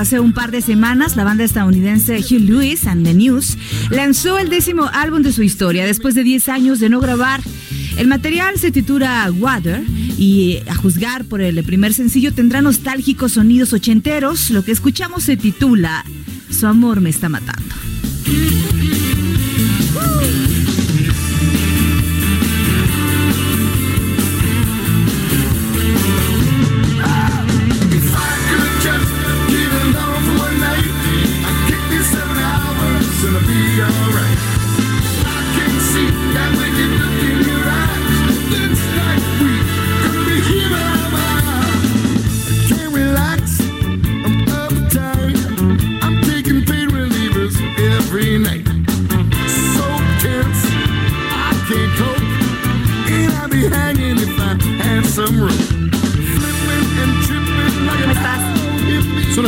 Hace un par de semanas la banda estadounidense Hugh Lewis and the News lanzó el décimo álbum de su historia después de 10 años de no grabar. El material se titula Water y eh, a juzgar por el primer sencillo tendrá nostálgicos sonidos ochenteros. Lo que escuchamos se titula Su amor me está matando.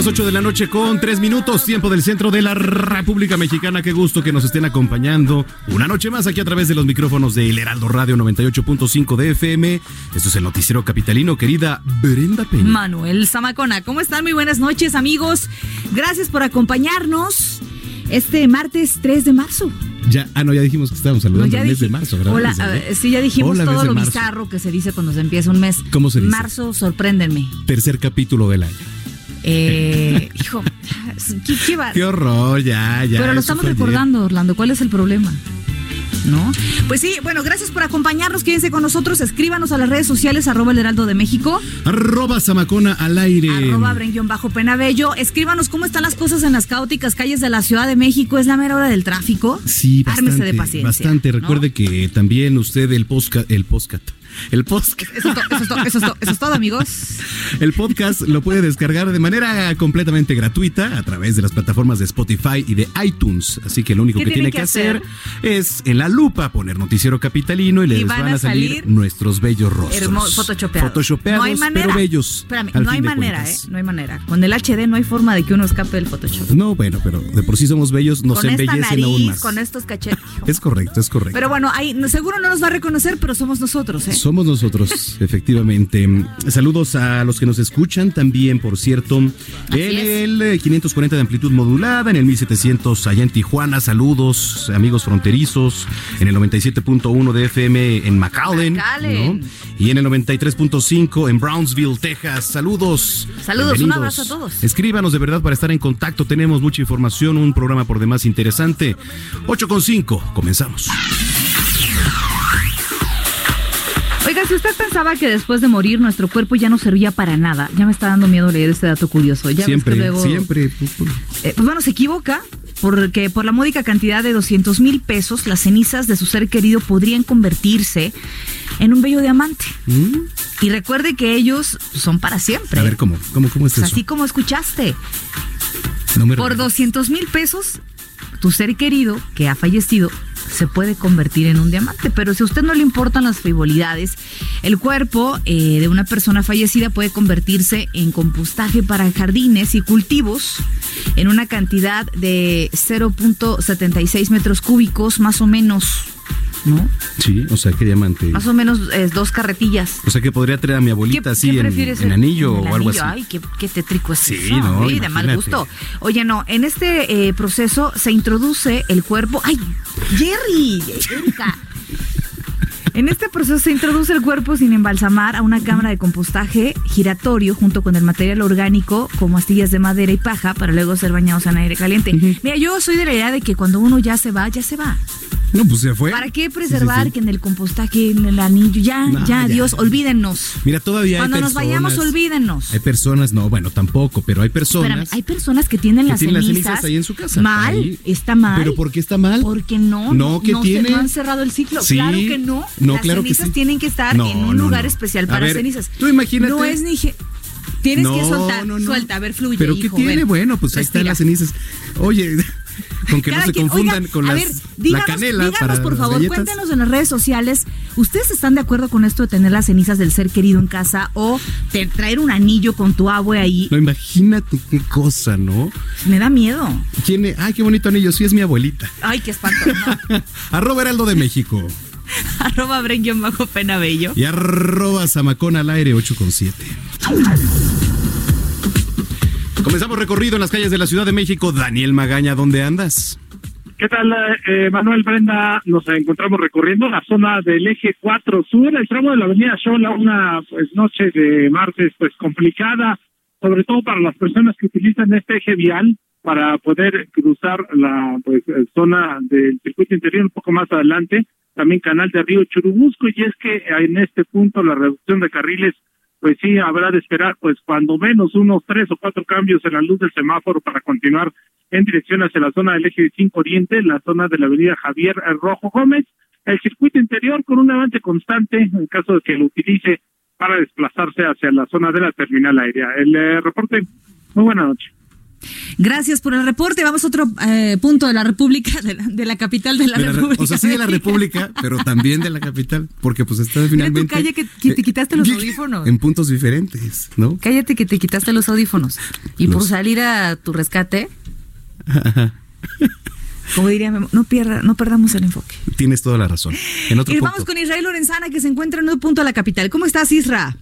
Las 8 de la noche con 3 minutos, tiempo del centro de la República Mexicana. Qué gusto que nos estén acompañando una noche más aquí a través de los micrófonos de El Heraldo Radio 98.5 de FM. Esto es el noticiero capitalino, querida Brenda Peña. Manuel Zamacona. ¿Cómo están? Muy buenas noches, amigos. Gracias por acompañarnos este martes 3 de marzo. Ya, ah, no, ya dijimos que estábamos No, saludando ya el mes de marzo, ¿verdad? Hola, sí, ya dijimos Hola, todo lo bizarro que se dice cuando se empieza un mes. ¿Cómo se dice? Marzo, sorpréndenme. Tercer capítulo del año. Eh, hijo, ¿qué, qué va? Qué horror, ya, ya. Pero lo estamos recordando, Orlando. ¿Cuál es el problema? ¿No? Pues sí, bueno, gracias por acompañarnos. Quédense con nosotros. Escríbanos a las redes sociales, arroba el heraldo de México, Arroba Zamacona al aire. arroba bajo penabello. Escríbanos cómo están las cosas en las caóticas calles de la Ciudad de México. Es la mera hora del tráfico. Sí, bastante. Ármese de paciencia. Bastante. ¿no? Recuerde que también usted el podcast, el podcast, el podcast, Eso es, to- eso, es to- eso es todo, amigos. el podcast lo puede descargar de manera completamente gratuita a través de las plataformas de Spotify y de iTunes. Así que lo único ¿Qué que tiene que que hacer es en la lupa poner noticiero capitalino y les Y van, a salir, salir nuestros bellos rostros. Hermoso, photoshopeados. Photoshopeados, no hay manera. pero bellos. Espérame, no hay manera, ¿eh? No hay manera. Con el HD no hay forma de que uno escape del Photoshop. No, bueno, pero de por sí somos bellos, nos con esta embellecen aún nariz, más. con estos cachetes. Es correcto, es correcto. Pero bueno, ahí seguro no nos va a reconocer, pero somos nosotros, ¿eh? Somos nosotros, efectivamente. Saludos a los que nos escuchan también, por cierto, en el 540 eh, de amplitud modulada, en el 1700 allá en Tijuana. Saludos, amigos fronterizos, en el 97.1 de FM en McAllen, y en el 93.5 en Brownsville, Texas. Saludos. Saludos, un abrazo a todos. Escríbanos de verdad para estar en contacto. Tenemos mucha información, un programa por demás interesante. 8.5, comenzamos. Oiga, si usted pensaba que después de morir nuestro cuerpo ya no servía para nada, ya me está dando miedo leer este dato curioso. Ya siempre, siempre. Eh, pues bueno, se equivoca porque por la módica cantidad de 200 mil pesos, las cenizas de su ser querido podrían convertirse en un bello diamante. Mm. Y recuerde que ellos son para siempre. A ver, ¿cómo? ¿Cómo, cómo es eso? Así como escuchaste. por 200 mil pesos, tu ser querido que ha fallecido se puede convertir en un diamante. Pero si a usted no le importan las frivolidades, el cuerpo eh, de una persona fallecida puede convertirse en compostaje para jardines y cultivos en una cantidad de 0.76 metros cúbicos más o menos ¿no? Sí, o sea, qué diamante. Más o menos es dos carretillas. O sea, que podría traer a mi abuelita así en, anillo o algo así. Ay, qué, qué tétrico es sí, No, de mal gusto. Oye, no, en este eh, proceso se introduce el cuerpo. ¡Ay, Jerry! En este proceso se introduce el cuerpo sin embalsamar a una cámara de compostaje giratorio junto con el material orgánico como astillas de madera y paja para luego ser bañados en aire caliente. Mira, yo soy de la idea de que cuando uno ya se va, ya se va. No, pues se fue. ¿Para qué preservar que en el compostaje, en el anillo? Ya, ya, Dios, olvídennos. Mira, todavía Cuando nos vayamos, olvídennos. Hay personas, no, bueno, tampoco, pero hay personas. Espérame, hay personas que tienen, las, cenizas ahí en su casa. Mal, está mal. ¿Pero por qué está mal? Porque no, no, que tiene. no han cerrado el ciclo. claro que no. No las cenizas tienen que estar en un lugar especial para cenizas. Tú imagínate. No es ni. Tienes que soltar, suelta, a ver, fluye. ¿Pero qué tiene? bueno, pues ahí están las cenizas. Oye, con que no se confundan con las, la canela. Díganos, por favor, cuéntenos en las redes sociales. ¿Ustedes están de acuerdo con esto de tener las cenizas del ser querido en casa o traer un anillo con tu abue ahí? No, imagínate qué cosa, ¿no? Me da miedo. Tiene, ay, qué bonito anillo. Sí, es mi abuelita. Ay, qué espanto. arroba Heraldo de México. arroba bajo pena bello. Y arroba Zamacón al aire 8 con 7. Comenzamos recorrido en las calles de la Ciudad de México. Daniel Magaña, ¿dónde andas? ¿Qué tal, eh, Manuel Brenda? Nos encontramos recorriendo la zona del eje 4 sur, el tramo de la avenida Shola, una pues, noche de martes pues complicada, sobre todo para las personas que utilizan este eje vial para poder cruzar la pues, zona del circuito interior un poco más adelante, también canal de Río Churubusco, y es que en este punto la reducción de carriles pues sí habrá de esperar pues cuando menos unos tres o cuatro cambios en la luz del semáforo para continuar en dirección hacia la zona del eje 5 Oriente, la zona de la avenida Javier Rojo Gómez, el circuito interior con un avance constante en caso de que lo utilice para desplazarse hacia la zona de la terminal aérea. El eh, reporte, muy buena noche. Gracias por el reporte. Vamos a otro eh, punto de la República, de la, capital de la República. o sea, sí de la República, pero también de la capital, porque pues está finalmente... Mira, que, que, te quitaste los audífonos. En puntos diferentes, ¿no? Cállate que te quitaste los audífonos. Y por salir a tu rescate... Como diría no pierda, no perdamos el enfoque. Tienes toda la razón. En otro y vamos con Israel Lorenzana, que se encuentra en un punto de la capital. ¿Cómo estás, Isra?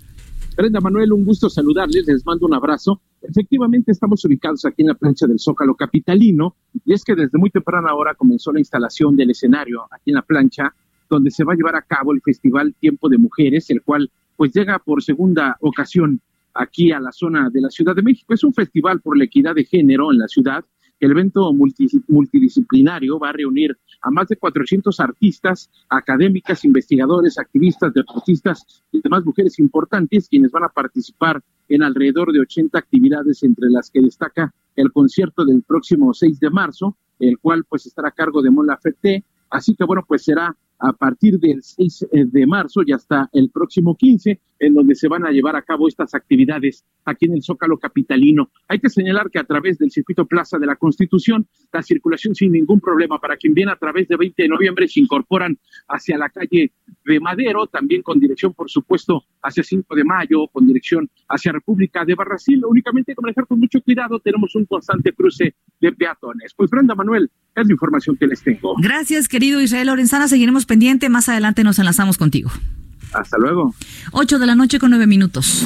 Brenda Manuel, un gusto saludarles, les mando un abrazo. Efectivamente, estamos ubicados aquí en la plancha del Zócalo Capitalino, y es que desde muy temprana hora comenzó la instalación del escenario aquí en la plancha, donde se va a llevar a cabo el Festival Tiempo de Mujeres, el cual pues llega por segunda ocasión aquí a la zona de la Ciudad de México. Es un festival por la equidad de género en la ciudad el evento multidisciplinario va a reunir a más de 400 artistas, académicas, investigadores, activistas, deportistas y demás mujeres importantes quienes van a participar en alrededor de 80 actividades entre las que destaca el concierto del próximo 6 de marzo, el cual pues estará a cargo de Mola Fete. Así que bueno, pues será a partir del 6 eh, de marzo y hasta el próximo 15, en donde se van a llevar a cabo estas actividades aquí en el Zócalo Capitalino. Hay que señalar que a través del circuito Plaza de la Constitución, la circulación sin ningún problema para quien viene a través de 20 de noviembre se incorporan hacia la calle de Madero, también con dirección, por supuesto, hacia 5 de mayo, con dirección hacia República de Barrasil. Únicamente hay que manejar con mucho cuidado, tenemos un constante cruce de peatones. Pues Brenda Manuel, es la información que les tengo. Gracias, querido Israel Lorenzana. Seguiremos pendiente. Más adelante nos enlazamos contigo. Hasta luego. 8 de la noche con 9 minutos.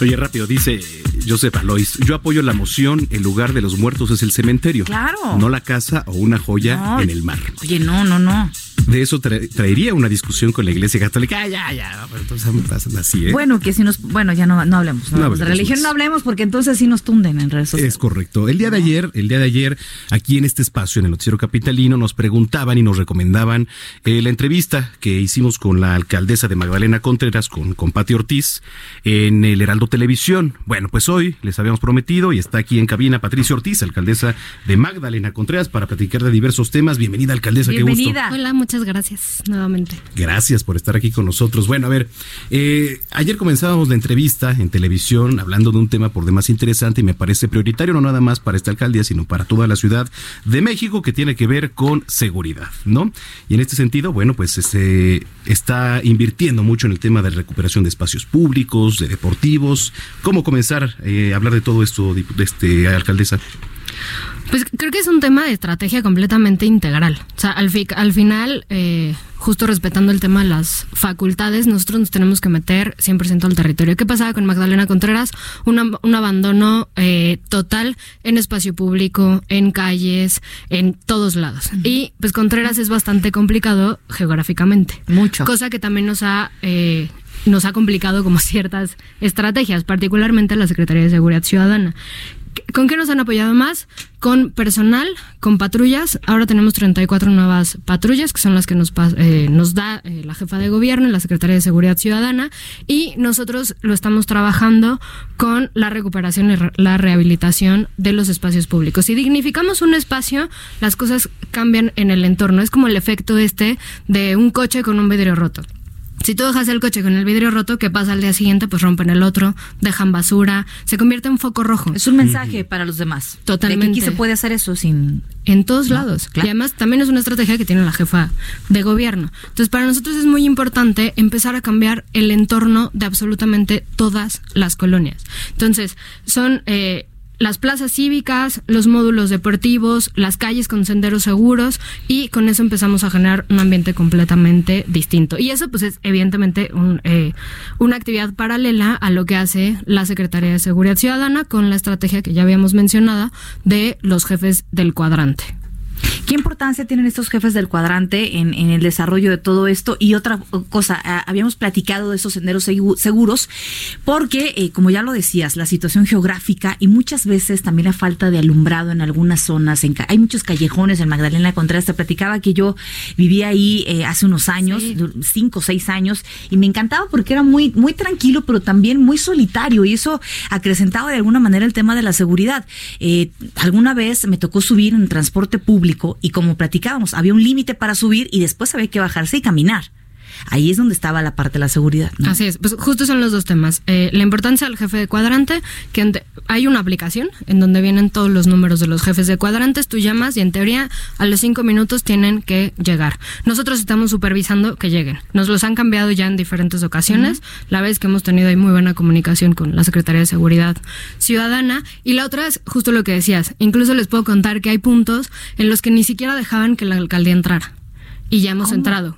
Oye, rápido, dice Joseph Alois, yo apoyo la moción, el lugar de los muertos es el cementerio. Claro. No la casa o una joya No. en el mar. Oye, no, no, no. De eso tra- traería una discusión con la iglesia católica. Ah, ya, ya, pero entonces pasan así, ¿eh? Bueno, que si nos. Bueno, ya no, no hablemos. No No hablemos de religión, más. no hablemos porque entonces sí nos tunden en redes sociales. Es correcto. El día de ayer, el día de ayer, aquí en este espacio, en el Noticiero Capitalino, nos preguntaban y nos recomendaban eh, la entrevista que hicimos con la alcaldesa de Magdalena Contreras, con, con Pati Ortiz, en el Heraldo Televisión. Bueno, pues hoy les habíamos prometido y está aquí en cabina Patricia Ortiz, alcaldesa de Magdalena Contreras, para platicar de diversos temas. Bienvenida, alcaldesa, qué gusto. Bienvenida. Hola, muchas gracias nuevamente. Gracias por estar aquí con nosotros. Bueno, a ver, eh, ayer comenzábamos la entrevista en televisión hablando de un tema por demás interesante y me parece prioritario no nada más para esta alcaldía, sino para toda la Ciudad de México que tiene que ver con seguridad, ¿no? Y en este sentido, bueno, pues se está invirtiendo mucho en el tema de recuperación de espacios públicos, de deportivos. ¿Cómo comenzar eh, a hablar de todo esto, dip- este, alcaldesa? Pues creo que es un tema de estrategia completamente integral. O sea, al, fi- al final, eh, justo respetando el tema de las facultades, nosotros nos tenemos que meter 100% al territorio. ¿Qué pasaba con Magdalena Contreras? Un, ab- un abandono eh, total en espacio público, en calles, en todos lados. Y pues Contreras es bastante complicado geográficamente. Mucho. Cosa que también nos ha... eh, nos ha complicado como ciertas estrategias, particularmente la Secretaría de Seguridad Ciudadana. ¿Con qué nos han apoyado más? Con personal, con patrullas. Ahora tenemos 34 nuevas patrullas, que son las que nos, eh, nos da eh, la jefa de gobierno la Secretaría de Seguridad Ciudadana. Y nosotros lo estamos trabajando con la recuperación y la rehabilitación de los espacios públicos. Si dignificamos un espacio, las cosas cambian en el entorno. Es como el efecto este de un coche con un vidrio roto. Si tú dejas el coche con el vidrio roto, ¿qué pasa al día siguiente? Pues rompen el otro, dejan basura, se convierte en foco rojo. Es un mensaje para los demás. Totalmente. De que aquí se puede hacer eso sin. En todos lados. claro. Y además también es una estrategia que tiene la jefa de gobierno. Entonces, para nosotros es muy importante empezar a cambiar el entorno de absolutamente todas las colonias. Entonces, son eh, las plazas cívicas, los módulos deportivos, las calles con senderos seguros y con eso empezamos a generar un ambiente completamente distinto. Y eso pues es evidentemente un, eh, una actividad paralela a lo que hace la Secretaría de Seguridad Ciudadana con la estrategia que ya habíamos mencionado de los jefes del cuadrante. ¿Qué importancia tienen estos jefes del cuadrante en, en el desarrollo de todo esto? Y otra cosa, ah, habíamos platicado de esos senderos segu- seguros, porque, eh, como ya lo decías, la situación geográfica y muchas veces también la falta de alumbrado en algunas zonas. En hay muchos callejones en Magdalena Contreras. Te platicaba que yo vivía ahí eh, hace unos años, Sí. cinco o seis años, y me encantaba porque era muy, muy tranquilo, pero también muy solitario, y eso acrecentaba de alguna manera el tema de la seguridad. Eh, alguna vez me tocó subir en transporte público y como platicábamos, había un límite para subir y después había que bajarse y caminar. Ahí es donde estaba la parte de la seguridad. ¿no? Así es, pues justo son los dos temas. Eh, la importancia del jefe de cuadrante, que ante- hay una aplicación en donde vienen todos los números de los jefes de cuadrantes, tú llamas y en teoría a los cinco minutos tienen que llegar. Nosotros estamos supervisando que lleguen. Nos los han cambiado ya en diferentes ocasiones. La vez que hemos tenido ahí muy buena comunicación con la Secretaría de Seguridad Ciudadana. Y la otra es justo lo que decías. Incluso les puedo contar que hay puntos en los que ni siquiera dejaban que la alcaldía entrara. Y ya hemos entrado.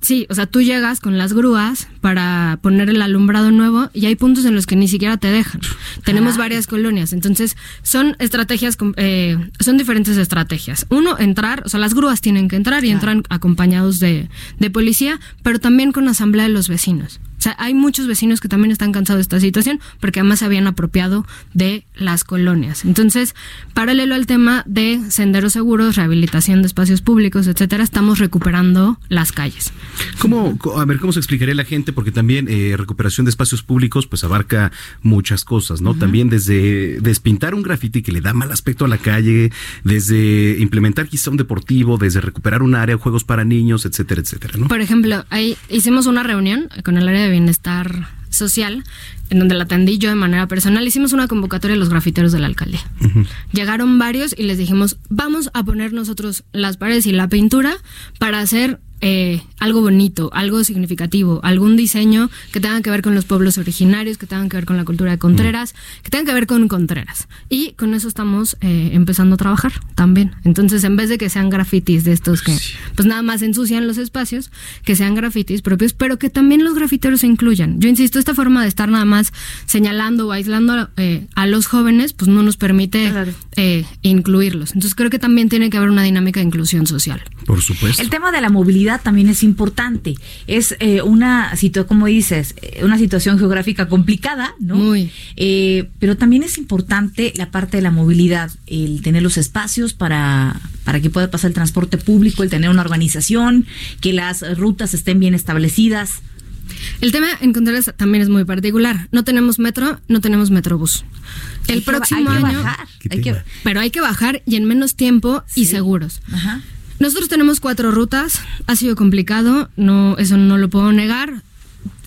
Sí, o sea, tú llegas con las grúas para poner el alumbrado nuevo y hay puntos en los que ni siquiera te dejan. Tenemos varias colonias, entonces son estrategias, eh, son diferentes estrategias. Uno, entrar, o sea, las grúas tienen que entrar y entran acompañados de, de policía, pero también con asamblea de los vecinos. O sea, hay muchos vecinos que también están cansados de esta situación porque además se habían apropiado de las colonias. Entonces, paralelo al tema de senderos seguros, rehabilitación de espacios públicos, etcétera, estamos recuperando las calles. ¿Cómo, a ver, cómo se explicaría la gente? Porque también eh, recuperación de espacios públicos pues abarca muchas cosas, ¿no? También desde despintar un grafiti que le da mal aspecto a la calle, desde implementar quizá un deportivo, desde recuperar un área, juegos para niños, etcétera, etcétera, ¿no? Por ejemplo, ahí hicimos una reunión con el área de bienestar social, en donde la atendí yo de manera personal. Hicimos una convocatoria a los grafiteros de la alcaldía. Llegaron varios y les dijimos, vamos a poner nosotros las paredes y la pintura para hacer eh, algo bonito, algo significativo, algún diseño que tenga que ver con los pueblos originarios, que tenga que ver con la cultura de Contreras, que tenga que ver con Contreras. Y con eso estamos eh, empezando a trabajar también. Entonces, en vez de que sean grafitis de estos que pues nada más ensucian los espacios, que sean grafitis propios, pero que también los grafiteros se incluyan. Yo insisto, esta forma de estar nada más señalando o aislando eh, a los jóvenes, pues no nos permite eh, incluirlos. Entonces, creo que también tiene que haber una dinámica de inclusión social. Por supuesto. El tema de la movilidad también es importante. Es eh, una situación, como dices, eh, una situación geográfica complicada, ¿no? Muy. Eh, pero también es importante la parte de la movilidad, el tener los espacios para, para que pueda pasar el transporte público, el tener una organización, que las rutas estén bien establecidas. El tema en Contreras también es muy particular. No tenemos metro, no tenemos metrobús. El Hay que próximo hay que año, bajar, ¿Qué hay que- pero hay que bajar y en menos tiempo y seguros. Ajá. Nosotros tenemos cuatro rutas, ha sido complicado, no, eso no lo puedo negar.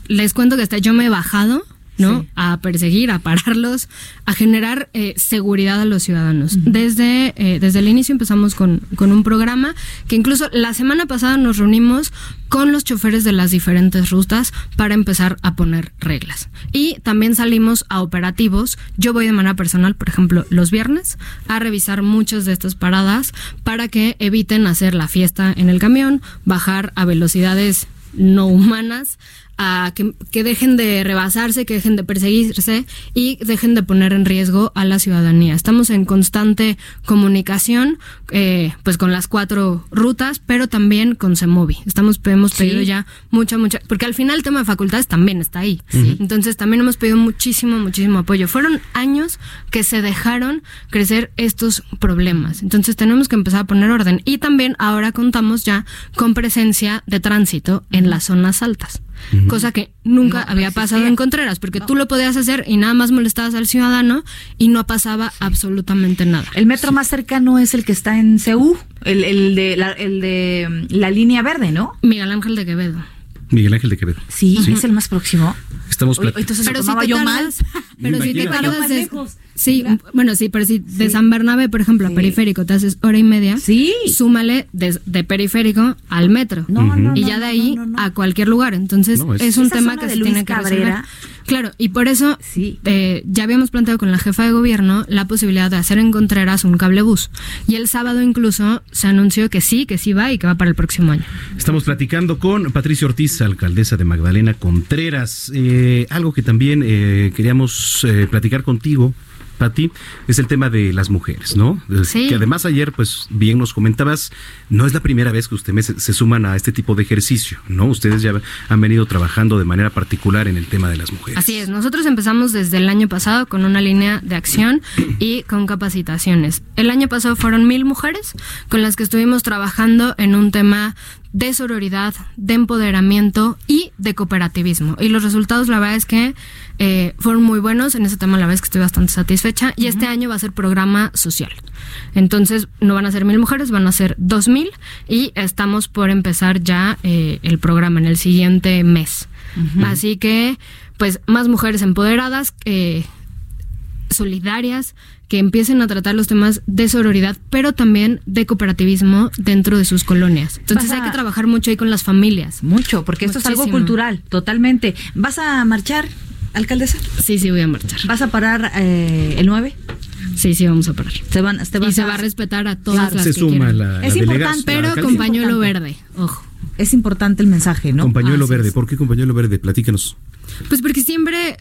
Les cuento que hasta yo me he bajado, ¿no? Sí. A perseguir, a pararlos, a generar eh, seguridad a los ciudadanos. Desde, eh, desde el inicio empezamos con, con un programa que incluso la semana pasada nos reunimos con los choferes de las diferentes rutas para empezar a poner reglas. Y también salimos a operativos. Yo voy de manera personal, por ejemplo, los viernes, a revisar muchas de estas paradas para que eviten hacer la fiesta en el camión, bajar a velocidades no humanas, a que, que dejen de rebasarse, que dejen de perseguirse y dejen de poner en riesgo a la ciudadanía. Estamos en constante comunicación, eh, pues con las cuatro rutas, pero también con Semovi. Estamos hemos pedido ya mucha, mucha, porque al final el tema de facultades también está ahí. Entonces también hemos pedido muchísimo, muchísimo apoyo. Fueron años que se dejaron crecer estos problemas. Entonces tenemos que empezar a poner orden. Y también ahora contamos ya con presencia de tránsito en las zonas altas. Cosa que nunca No, había pasado en Contreras, porque tú lo podías hacer y nada más molestabas al ciudadano y no pasaba absolutamente nada. El metro más cercano es el que está en CEU, el, el de, la, el de mm, la línea verde, ¿no? Miguel Ángel de Quevedo. Miguel Ángel de Quevedo. Sí, es el más próximo. Estamos Oye, entonces Pero si te yo tardas, mal. pero si te tardas Más de- lejos. Sí, Era- bueno, sí, pero si de San Bernabé, por ejemplo, a periférico te haces hora y media, Sí. súmale de, de periférico al metro. No, no, y ya de ahí no, no, no. a cualquier lugar. Entonces, No, es- es, un tema que se tiene que resolver. Cabrera. Claro, y por eso Sí. eh, ya habíamos planteado con la jefa de gobierno la posibilidad de hacer en Contreras un cablebús. Y el sábado incluso se anunció que sí, que sí va y que va para el próximo año. Estamos platicando con Patricia Ortiz, alcaldesa de Magdalena Contreras. Eh, algo que también eh, queríamos eh, platicar contigo, Pati, es el tema de las mujeres, ¿no? Sí. Que además ayer, pues bien nos comentabas, no es la primera vez que ustedes se suman a este tipo de ejercicio, ¿no? Ustedes ya han venido trabajando de manera particular en el tema de las mujeres. Así es, nosotros empezamos desde el año pasado con una línea de acción y con capacitaciones. El año pasado fueron mil mujeres con las que estuvimos trabajando en un tema de sororidad, de empoderamiento y de cooperativismo. Y los resultados, la verdad es que eh, fueron muy buenos. En ese tema, la verdad es que estoy bastante satisfecha. Y este año va a ser programa social. Entonces, no van a ser mil mujeres, van a ser dos mil. Y estamos por empezar ya eh, el programa en el siguiente mes. Así que, pues, más mujeres empoderadas, eh, solidarias, que empiecen a tratar los temas de sororidad, pero también de cooperativismo dentro de sus colonias. Entonces hay que trabajar mucho ahí con las familias. Mucho, porque esto es algo cultural, totalmente. ¿Vas a marchar, alcaldesa? Sí, sí, voy a marchar. ¿Vas a parar eh, el 9? Sí, sí, vamos a parar. Se van, Y se va a respetar a todas Claro. las se que suma la, la Es importante, Pero con pañuelo verde, ojo. Es importante el mensaje, ¿no? Con pañuelo Así verde. ¿Por qué con pañuelo verde? Platícanos. Pues porque siempre,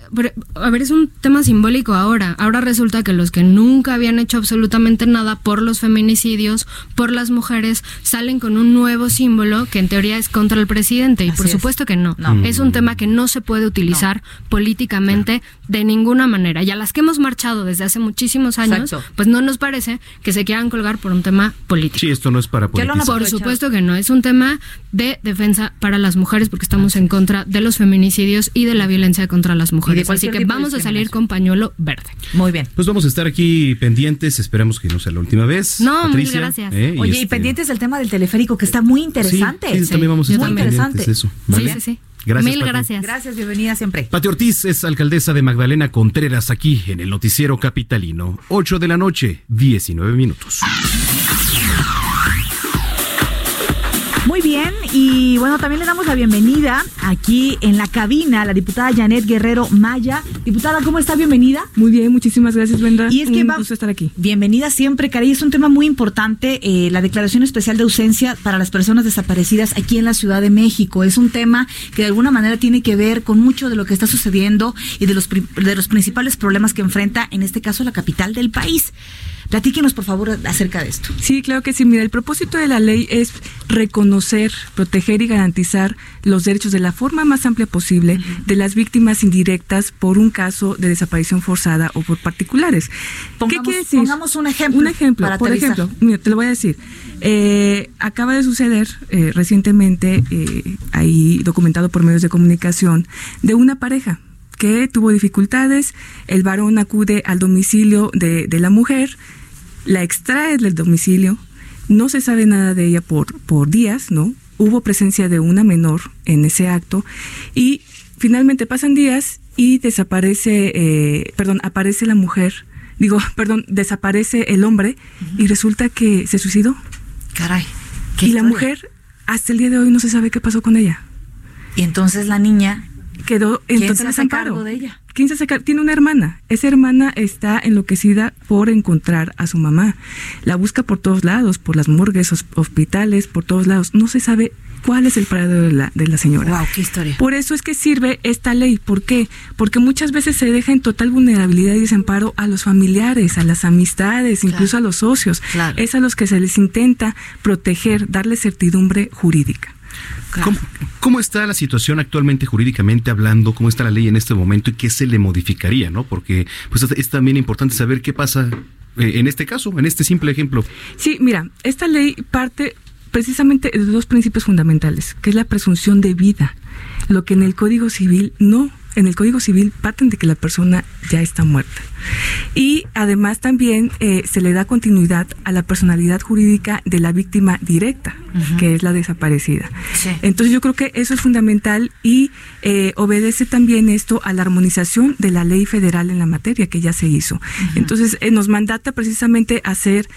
a ver, es un tema simbólico ahora. Ahora resulta que los que nunca habían hecho absolutamente nada por los feminicidios, por las mujeres, salen con un nuevo símbolo que en teoría es contra el presidente. Y Así por es. supuesto que no. No. Es un tema que no se puede utilizar políticamente de ninguna manera. Y a las que hemos marchado desde hace muchísimos años, Exacto. pues no nos parece que se quieran colgar por un tema político. Sí, esto no es para Que lo han politizar. Por supuesto que no, es un tema de defensa para las mujeres porque estamos en contra de los feminicidios y de la violencia contra las mujeres. Así que vamos a salir con pañuelo verde. Muy bien. Pues vamos a estar aquí pendientes, esperamos que no sea la última vez. No, mil Patricia, gracias. ¿eh? Oye, y este- pendientes del tema del teleférico, que está muy interesante. Sí, sí, también vamos a estar Muy también. pendientes de eso. Muy Sí, sí, sí. Gracias, Mil Pati. gracias. Gracias, bienvenida siempre. Pati Ortiz es alcaldesa de Magdalena Contreras aquí en el Noticiero Capitalino. 8 de la noche, 19 minutos. Y bueno, también le damos la bienvenida aquí en la cabina a la diputada Janet Guerrero Maya. Diputada, ¿cómo está? Bienvenida. Muy bien, muchísimas gracias, Brenda. Y es que Un va- gusto estar aquí. Bienvenida siempre, Cari. Es un tema muy importante, eh, la declaración especial de ausencia para las personas desaparecidas aquí en la Ciudad de México. Es un tema que de alguna manera tiene que ver con mucho de lo que está sucediendo y de los, pri- de los principales problemas que enfrenta, en este caso, la capital del país. Platíquenos, por favor, acerca de esto. Sí, claro que sí. Mira, el propósito de la ley es reconocer, proteger y garantizar los derechos de la forma más amplia posible de las víctimas indirectas por un caso de desaparición forzada o por particulares. Pongamos- ¿Qué quiere decir? pongamos un ejemplo Un ejemplo, para por aterrizar. ejemplo, mira, te lo voy a decir. Eh, acaba de suceder eh, recientemente, eh, ahí documentado por medios de comunicación, de una pareja que tuvo dificultades, el varón acude al domicilio de, de la mujer, la extrae del domicilio, no se sabe nada de ella por, por días, ¿no? Hubo presencia de una menor en ese acto y finalmente pasan días y desaparece, eh, perdón, aparece la mujer, digo, perdón, desaparece el hombre y resulta que se suicidó. Caray. Y la mujer, hasta el día de hoy no se sabe qué pasó con ella. Y entonces la niña Quedó en ¿Quién se total desamparo. cargo de ella? ¿Quién se hace cargo? Tiene una hermana. Esa hermana está enloquecida por encontrar a su mamá. La busca por todos lados, por las morgues, hos- hospitales, por todos lados. No se sabe cuál es el paradero de la, de la señora. Wow, qué historia. Por eso es que sirve esta ley. ¿Por qué? Porque muchas veces se deja en total vulnerabilidad y desamparo a los familiares, a las amistades, incluso a los socios. Claro. Es a los que se les intenta proteger, darle certidumbre jurídica. ¿Cómo, cómo está la situación actualmente jurídicamente hablando? ¿Cómo está la ley en este momento y qué se le modificaría? ¿no? Porque pues, es- también importante saber qué pasa eh, en este caso, en este simple ejemplo. Sí, mira, esta ley parte precisamente de dos principios fundamentales, que es la presunción de vida, lo que en el Código Civil no. En el Código Civil parten de que la persona ya está muerta. Y además también eh, se le da continuidad a la personalidad jurídica de la víctima directa, que es la desaparecida. Sí. Entonces yo creo que eso es fundamental y eh, obedece también esto a la armonización de la ley federal en la materia que ya se hizo. Entonces eh, nos mandata precisamente hacer,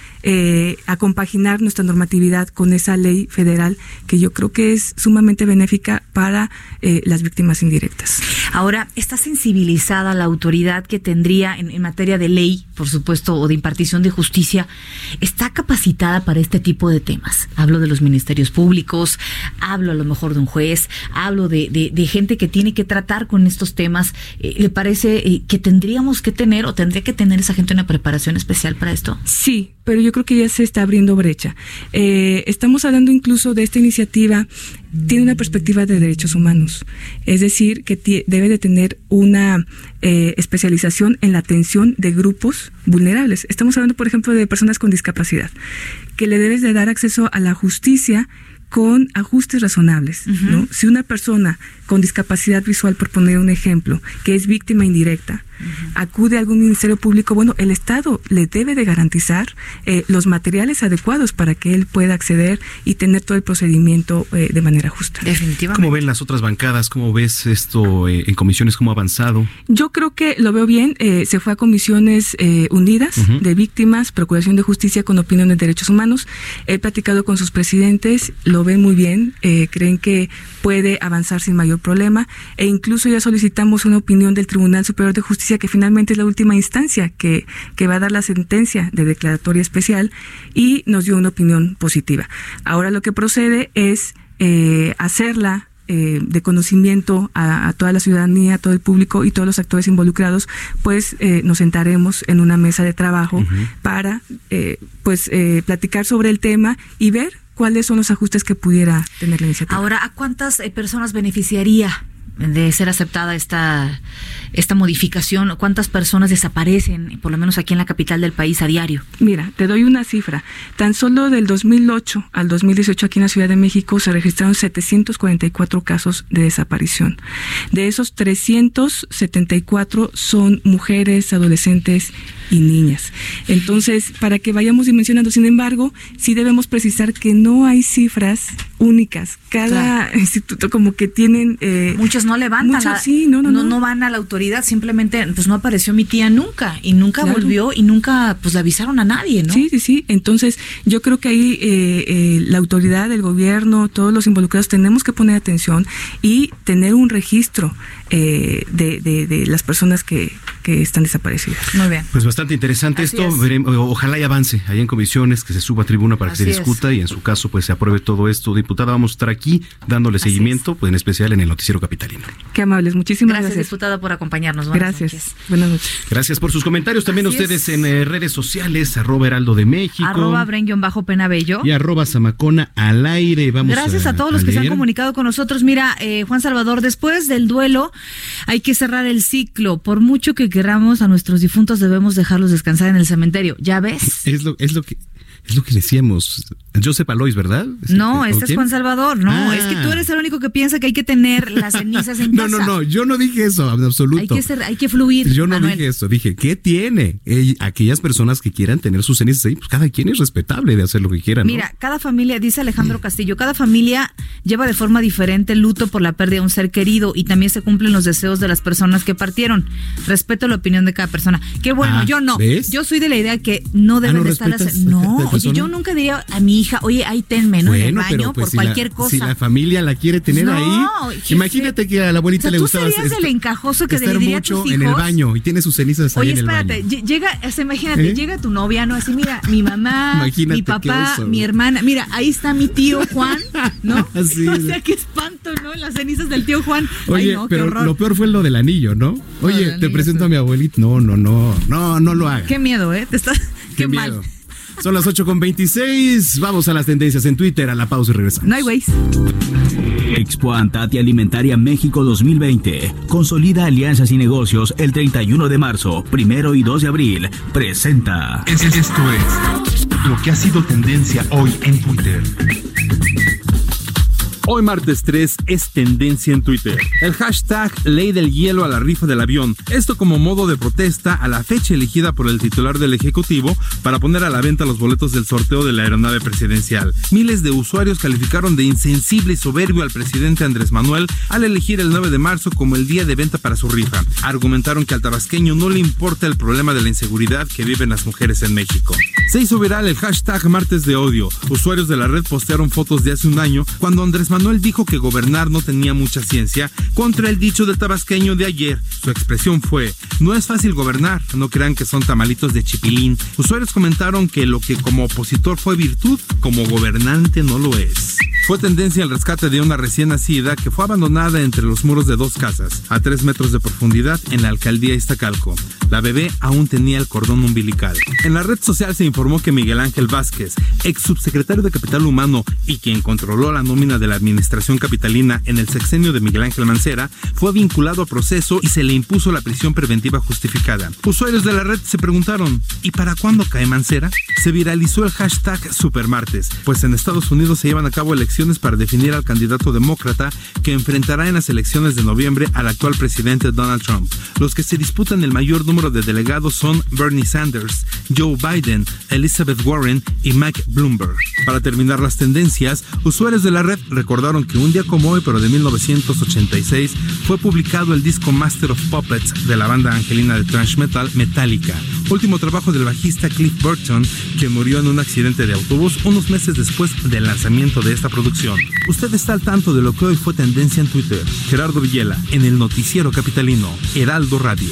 a compaginar nuestra normatividad con esa ley federal que yo creo que es sumamente benéfica para las víctimas indirectas. Ahora, ¿está sensibilizada la autoridad que tendría en, en materia de ley, por supuesto, o de impartición de justicia? ¿Está capacitada para este tipo de temas? Hablo de los ministerios públicos, hablo a lo mejor de un juez, hablo de, de- de gente que tiene que tratar con estos temas. Eh, ¿Le parece eh, que tendríamos que tener o tendría que tener esa gente una preparación especial para esto? Sí, pero yo creo que ya se está abriendo brecha. Eh, estamos hablando incluso de esta iniciativa, tiene una perspectiva de derechos humanos, es decir, que debe de tener una eh, especialización en la atención de grupos vulnerables. Estamos hablando, por ejemplo, de personas con discapacidad, que le debes de dar acceso a la justicia con ajustes razonables. ¿no? Si una persona con discapacidad visual, por poner un ejemplo, que es víctima indirecta, acude a algún ministerio público, bueno, el Estado le debe de garantizar eh, los materiales adecuados para que él pueda acceder y tener todo el procedimiento eh, de manera justa. Definitivamente. ¿Cómo ven las otras bancadas? ¿Cómo ves esto eh, en comisiones? ¿Cómo ha avanzado? Yo creo que lo veo bien. eh, se fue a comisiones eh, unidas de víctimas, Procuración de Justicia con opinión de derechos humanos. He platicado con sus presidentes, lo ven muy bien, eh, creen que puede avanzar sin mayor problema e incluso ya solicitamos una opinión del Tribunal Superior de Justicia que finalmente es la última instancia que, que va a dar la sentencia de declaratoria especial y nos dio una opinión positiva. Ahora lo que procede es eh, hacerla eh, de conocimiento a, a toda la ciudadanía, a todo el público y todos los actores involucrados, pues eh, nos sentaremos en una mesa de trabajo para eh, pues eh, platicar sobre el tema y ver cuáles son los ajustes que pudiera tener la iniciativa. Ahora, ¿a cuántas eh, personas beneficiaría de ser aceptada esta, esta modificación? ¿Cuántas personas desaparecen, por lo menos aquí en la capital del país, a diario? Mira, te doy una cifra. Tan solo del 2008 al 2018 aquí en la Ciudad de México se registraron 744 casos de desaparición. De esos 374 son mujeres, adolescentes y niñas. Entonces, para que vayamos dimensionando, sin embargo, sí debemos precisar que no hay cifras únicas. Cada instituto como que tienen... Eh, muchos no levantan. Muchos, sí, no, no, no, no, van a la autoridad, simplemente pues no apareció mi tía nunca y nunca volvió y nunca pues le avisaron a nadie, ¿no? Sí, sí, sí. Entonces yo creo que ahí eh, eh, la autoridad, el gobierno, todos los involucrados tenemos que poner atención y tener un registro eh, de, de, las personas que, que, están desaparecidas. Muy bien. Pues bastante interesante esto. ojalá y avance ahí en comisiones, que se suba a tribuna para que se discuta y en su caso pues se apruebe todo esto. Diputada, vamos a estar aquí dándole seguimiento, pues en especial en el noticiero capitalino. Qué amables, muchísimas gracias. Gracias, diputada, por acompañarnos. gracias. Buenas noches. Gracias por sus comentarios. También ustedes en eh, redes sociales, arroba Heraldo de México. Arroba Bajo Penabello. Y arroba Zamacona al aire. Vamos Gracias a, todos los que se han comunicado con nosotros. Mira, eh, Juan Salvador, después del duelo hay que cerrar el ciclo. Por mucho que queramos a nuestros difuntos, debemos dejarlos descansar en el cementerio. ¿Ya ves? Es lo, es lo que es lo que decíamos. Josep Alois, ¿verdad? No, este es Juan Salvador. No, es que tú ah. eres el único que piensa que hay que tener las cenizas en casa. No, no, no, yo no dije eso, en absoluto. Hay que, ser, hay que fluir. Yo no dije eso, dije, ¿qué tiene? aquellas personas que quieran tener sus cenizas ahí, pues cada quien es respetable de hacer lo que quieran. Mira, cada familia, dice Alejandro Castillo, cada familia lleva de forma diferente el luto por la pérdida de un ser querido y también se cumplen los deseos de las personas que partieron. Respeto la opinión de cada persona. Qué bueno, ah, yo no. Yo soy de la idea que no ah, deben de estar las... No, yo nunca diría a mi hija, oye, ahí tenme, ¿no? en el baño pues, por cualquier cosa. Si la familia la quiere tener ahí, imagínate que a la abuelita le gustaba. Tú serías el encajoso que le diría mucho en el baño y tiene sus cenizas ahí en el baño. Oye, espérate, llega, imagínate, ¿Eh? llega tu novia, ¿no? Así, mira, mi mamá, mi papá, mi hermana, mira, ahí está mi tío Juan, ¿no? o sea, qué espanto, ¿no? Las cenizas del tío Juan. Oye, pero lo peor fue lo del anillo, ¿no? Oye, te presento a mi abuelita. No, no, no, no, no lo hagas. Qué miedo, ¿eh? Te estás, qué, mal. Son las 8 con 26. Vamos a las tendencias en Twitter. A la pausa y regresamos. No hay ways. Expo Antati Alimentaria México 2020. Consolida alianzas y negocios el 31 de marzo, primero y 2 de abril. Presenta. Esto es lo que ha sido tendencia hoy en Twitter. Hoy martes 3 es tendencia en Twitter. El hashtag ley del hielo a la rifa del avión. Esto como modo de protesta a la fecha elegida por el titular del Ejecutivo para poner a la venta los boletos del sorteo de la aeronave presidencial. Miles de usuarios calificaron de insensible y soberbio al presidente Andrés Manuel al elegir el 9 de marzo como el día de venta para su rifa. Argumentaron que al tabasqueño no le importa el problema de la inseguridad que viven las mujeres en México. Se hizo viral el hashtag martes de odio. Usuarios de la red postearon fotos de hace un año cuando Andrés Manuel dijo que gobernar no tenía mucha ciencia contra el dicho del tabasqueño de ayer. Su expresión fue, no es fácil gobernar, no crean que son tamalitos de chipilín. Usuarios comentaron que lo que como opositor fue virtud, como gobernante no lo es. Fue tendencia el rescate de una recién nacida que fue abandonada entre los muros de dos casas, a tres metros de profundidad en la alcaldía Iztacalco. La bebé aún tenía el cordón umbilical. En la red social se informó que Miguel Ángel Vázquez, ex subsecretario de Capital Humano y quien controló la nómina de la administración capitalina en el sexenio de Miguel Ángel Mancera, fue vinculado a proceso y se le impuso la prisión preventiva justificada. Usuarios de la red se preguntaron, ¿y para cuándo cae Mancera? Se viralizó el hashtag Supermartes, pues en Estados Unidos se llevan a cabo elecciones para definir al candidato demócrata que enfrentará en las elecciones de noviembre al actual presidente Donald Trump. Los que se disputan el mayor número de delegados son Bernie Sanders, Joe Biden, Elizabeth Warren y Mike Bloomberg. Para terminar las tendencias, usuarios de la red recordaron que un día como hoy, pero de 1986, fue publicado el disco Master of Puppets de la banda angelina de thrash metal Metallica, último trabajo del bajista Cliff Burton, que murió en un accidente de autobús unos meses después del lanzamiento de esta producción. Usted está al tanto de lo que hoy fue tendencia en Twitter. Gerardo Villela, en el noticiero capitalino, Heraldo Radio.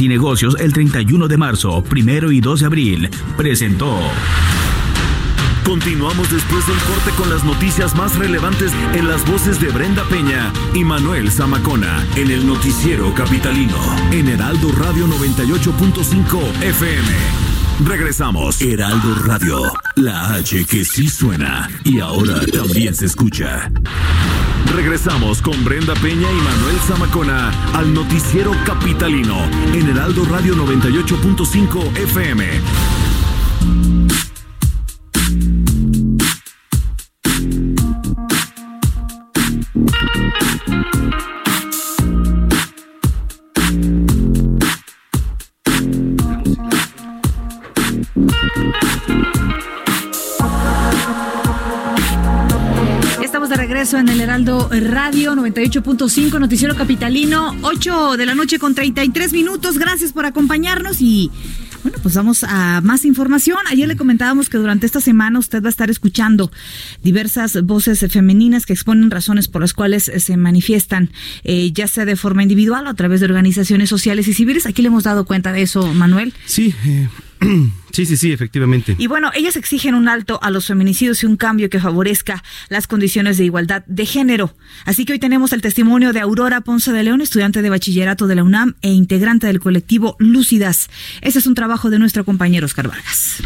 y negocios el 31 de marzo, primero y 2 de abril. Presentó. Continuamos después del corte con las noticias más relevantes en las voces de Brenda Peña y Manuel Zamacona en el noticiero capitalino en Heraldo Radio 98.5 FM. Regresamos. Heraldo Radio, la H que sí suena y ahora también se escucha. Regresamos con Brenda Peña y Manuel Zamacona al noticiero capitalino en Heraldo Radio 98.5 FM. Heraldo Radio 98.5 Noticiero Capitalino, 8 de la noche con 33 minutos. Gracias por acompañarnos y bueno, pues vamos a más información. Ayer le comentábamos que durante esta semana usted va a estar escuchando diversas voces femeninas que exponen razones por las cuales se manifiestan, eh, ya sea de forma individual o a través de organizaciones sociales y civiles. Aquí le hemos dado cuenta de eso, Manuel. Sí, eh, sí, sí, sí, efectivamente. Y bueno, ellas exigen un alto a los feminicidios y un cambio que favorezca las condiciones de igualdad de género. Así que hoy tenemos el testimonio de Aurora Ponce de León, estudiante de bachillerato de la UNAM e integrante del colectivo Lúcidas. Ese es un trabajo de nuestro compañero Oscar Vargas.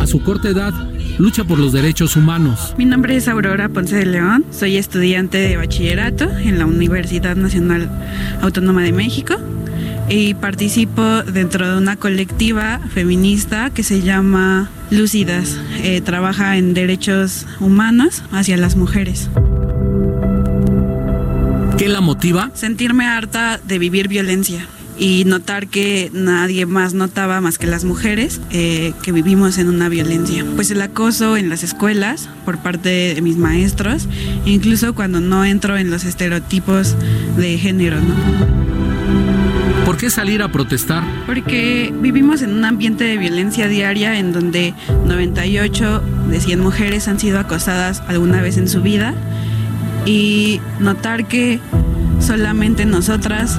A su corta edad, lucha por los derechos humanos. Mi nombre es Aurora Ponce de León, soy estudiante de bachillerato en la Universidad Nacional Autónoma de México y participo dentro de una colectiva feminista que se llama Lúcidas. Eh, trabaja en derechos humanos hacia las mujeres. ¿Qué la motiva? Sentirme harta de vivir violencia y notar que nadie más notaba más que las mujeres eh, que vivimos en una violencia. Pues el acoso en las escuelas por parte de mis maestros, incluso cuando no entro en los estereotipos de género, ¿no? ¿Por qué salir a protestar? Porque vivimos en un ambiente de violencia diaria en donde 98 de 100 mujeres han sido acosadas alguna vez en su vida y notar que solamente nosotras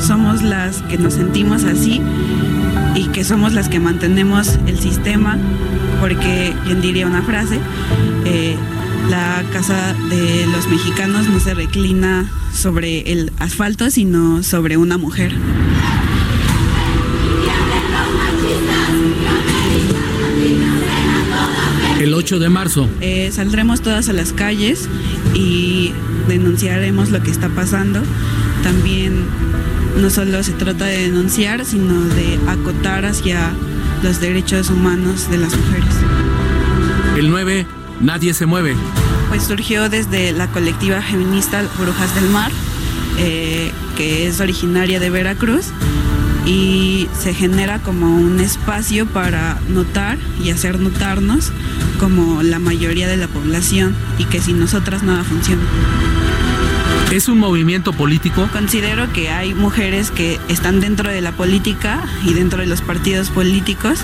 somos las que nos sentimos así y que somos las que mantenemos el sistema, porque bien diría una frase, eh, la casa de los mexicanos no se reclina sobre el asfalto, sino sobre una mujer. El 8 de marzo. Eh, saldremos todas a las calles y denunciaremos lo que está pasando. También no solo se trata de denunciar, sino de acotar hacia los derechos humanos de las mujeres. El 9, nadie se mueve. Pues surgió desde la colectiva feminista Brujas del Mar, eh, que es originaria de Veracruz, y se genera como un espacio para notar y hacer notarnos como la mayoría de la población y que sin nosotras nada funciona. ¿Es un movimiento político? Considero que hay mujeres que están dentro de la política y dentro de los partidos políticos,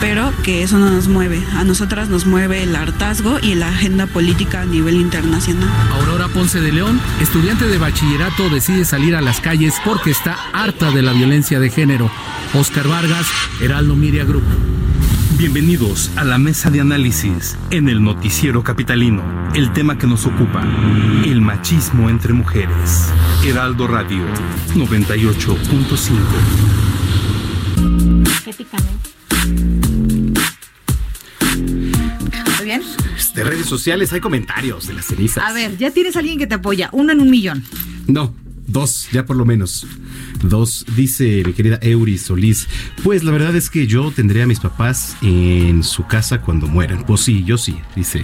pero que eso no nos mueve. A nosotras nos mueve el hartazgo y la agenda política a nivel internacional. Aurora Ponce de León, estudiante de bachillerato, decide salir a las calles porque está harta de la violencia de género. Oscar Vargas, Heraldo Miria Group. Bienvenidos a la mesa de análisis en el noticiero capitalino. El tema que nos ocupa, el machismo entre mujeres. Heraldo Radio 98.5. ¿Muy bien? De redes sociales hay comentarios de las cenizas. A ver, ya tienes a alguien que te apoya, uno en un millón. No, dos, ya por lo menos. Dos, dice mi querida Euris Solís. Pues la verdad es que yo tendré a mis papás en su casa cuando mueran. Pues sí, yo sí, dice.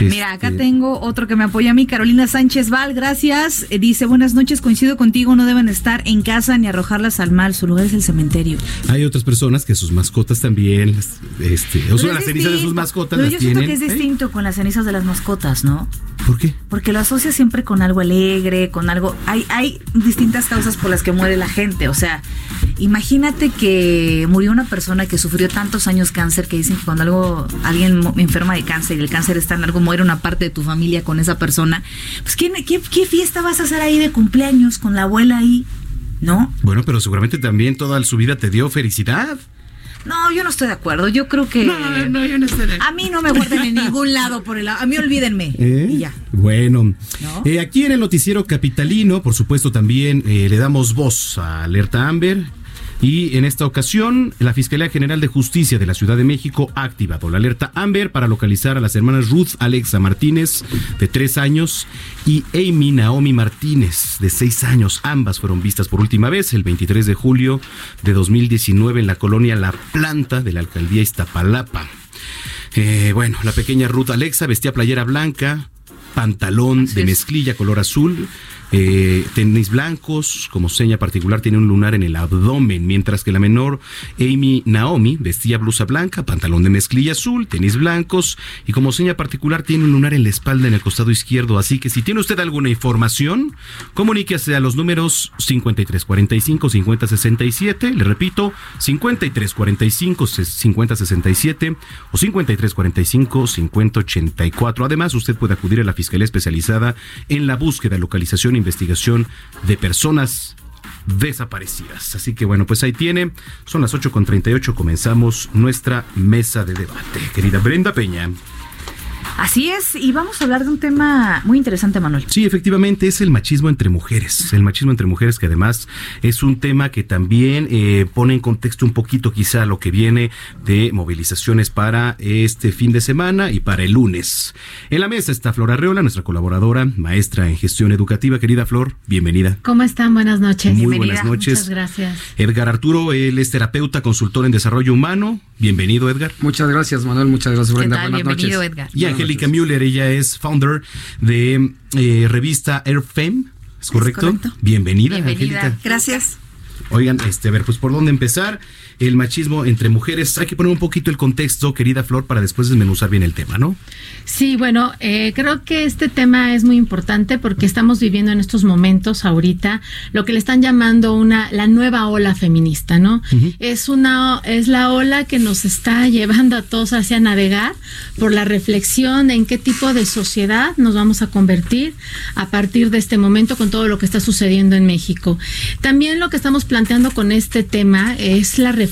Mira, acá Este, tengo otro que me apoya a mí, Carolina Sánchez Val, gracias. Eh, Dice, buenas noches, coincido contigo, no deben estar en casa ni arrojarlas al mal, su lugar es el cementerio. Hay otras personas que sus mascotas también, este, o sea, las cenizas de sus mascotas Pero las yo siento tienen. que es ¿eh? distinto con las cenizas de las mascotas, ¿no? ¿Por qué? Porque lo asocia siempre con algo alegre, con algo... Hay, hay distintas causas por las que muere la gente. O sea, imagínate que murió una persona que sufrió tantos años cáncer que dicen que cuando algo alguien enferma de cáncer y el cáncer es tan largo, muere una parte de tu familia con esa persona. Pues, ¿qué, qué, qué fiesta vas a hacer ahí de cumpleaños con la abuela ahí? ¿No? Bueno, pero seguramente también toda su vida te dio felicidad. No, yo no estoy de acuerdo. Yo creo que. No, no, yo no estoy de acuerdo. A mí no me guarden en ningún lado por el lado. A mí olvídenme. ¿Eh? Y ya. Bueno, Eh, aquí en el noticiero capitalino, por supuesto, también eh, le damos voz a Alerta Amber. Y en esta ocasión, la Fiscalía General de Justicia de la Ciudad de México ha activado la alerta Amber para localizar a las hermanas Ruth Alexa Martínez, de tres años, y Amy Naomi Martínez, de seis años. Ambas fueron vistas por última vez el 23 de julio de 2019 en la colonia La Planta de la alcaldía Iztapalapa. Eh, bueno, la pequeña Ruth Alexa vestía playera blanca, pantalón de mezclilla color azul, eh, tenis blancos, como seña particular tiene un lunar en el abdomen, mientras que la menor Amy Naomi vestía blusa blanca, pantalón de mezclilla azul, tenis blancos y como seña particular tiene un lunar en la espalda en el costado izquierdo. Así que si tiene usted alguna información, comuníquese a los números 5345-5067, le repito, 5345-5067 o 5345-5084. Además, usted puede acudir a la Fiscalía Especializada en la búsqueda, localización e investigación de personas desaparecidas. Así que bueno, pues ahí tiene. Son las 8.38, comenzamos nuestra mesa de debate. Querida Brenda Peña. Así es, y vamos a hablar de un tema muy interesante, Manuel. Sí, efectivamente, es el machismo entre mujeres. El machismo entre mujeres que además es un tema que también eh, pone en contexto un poquito quizá lo que viene de movilizaciones para este fin de semana y para el lunes. En la mesa está Flor Arreola, nuestra colaboradora, maestra en gestión educativa. Querida Flor, bienvenida. ¿Cómo están? Buenas noches. Muy buenas noches. Muchas gracias. Edgar Arturo, él es terapeuta, consultor en desarrollo humano. Bienvenido, Edgar. Muchas gracias, Manuel. Muchas gracias, Brenda. ¿Qué tal? Buenas Bienvenido, noches. Edgar. Y Angélica Müller, ella es founder de eh, revista Airfame. ¿Es correcto? correcto. Bienvenida, Bienvenida. Angélica. Gracias. Oigan, este, a ver, pues por dónde empezar. El machismo entre mujeres. Hay que poner un poquito el contexto, querida Flor, para después desmenuzar bien el tema, ¿no? Sí, bueno, eh, creo que este tema es muy importante porque estamos viviendo en estos momentos ahorita lo que le están llamando una la nueva ola feminista, ¿no? Es una es la ola que nos está llevando a todos hacia navegar por la reflexión de en qué tipo de sociedad nos vamos a convertir a partir de este momento con todo lo que está sucediendo en México. También lo que estamos planteando con este tema es la reflexión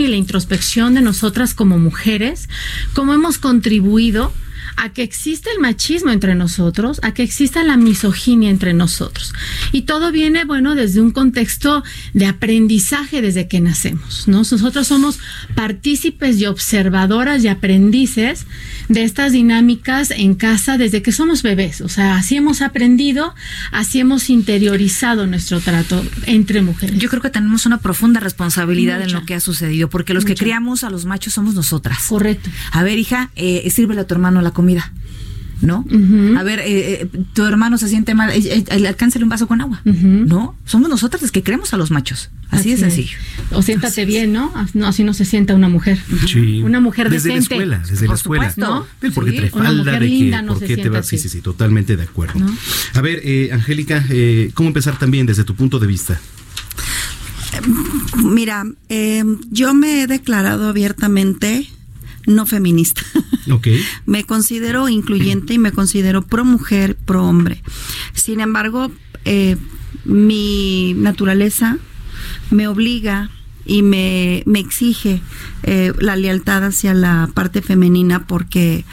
y la introspección de nosotras como mujeres, cómo hemos contribuido a que exista el machismo entre nosotros, a que exista la misoginia entre nosotros. Y todo viene, bueno, desde un contexto de aprendizaje desde que nacemos, ¿no? Nosotros somos partícipes y observadoras y aprendices de estas dinámicas en casa desde que somos bebés. O sea, así hemos aprendido, así hemos interiorizado nuestro trato entre mujeres. Yo creo que tenemos una profunda responsabilidad en lo que ha sucedido, porque los que criamos a los machos somos nosotras. Correcto. A ver, hija, eh, sírvele a tu hermano la comida. ¿No? A ver, eh, eh, tu hermano se siente mal, eh, eh, alcánzale un vaso con agua. ¿No? Somos nosotras las que creemos a los machos. Así, de es. sencillo. O siéntate bien, ¿no? No, Así no se sienta una mujer. Sí. Una mujer Desde decente. la escuela, desde la escuela. supuesto, ¿no? Del por qué Sí, trae una falda, mujer de que linda no por se qué te vas. Sí, así. sí, sí, totalmente de acuerdo. ¿No? A ver, eh, Angélica, eh, ¿cómo empezar también desde tu punto de vista? Mira, eh, yo me he declarado abiertamente no feminista. Ok. me considero incluyente y me considero pro mujer, pro hombre. Sin embargo, eh, mi naturaleza me obliga y me, me exige eh, la lealtad hacia la parte femenina porque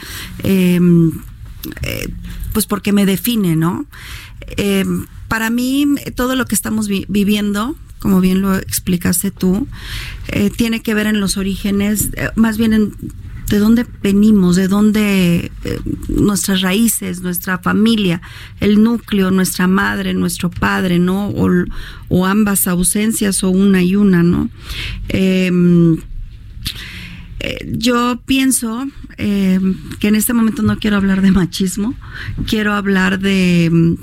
eh, eh, pues porque me define, ¿no? Eh, para mí, todo lo que estamos vi- viviendo, como bien lo explicaste tú, eh, tiene que ver en los orígenes, eh, más bien en de dónde venimos, de dónde eh, nuestras raíces, nuestra familia, el núcleo, nuestra madre, nuestro padre, ¿no? O, ambas ausencias o una y una, ¿no? Em, yo pienso eh, que en este momento no quiero hablar de machismo, quiero hablar de,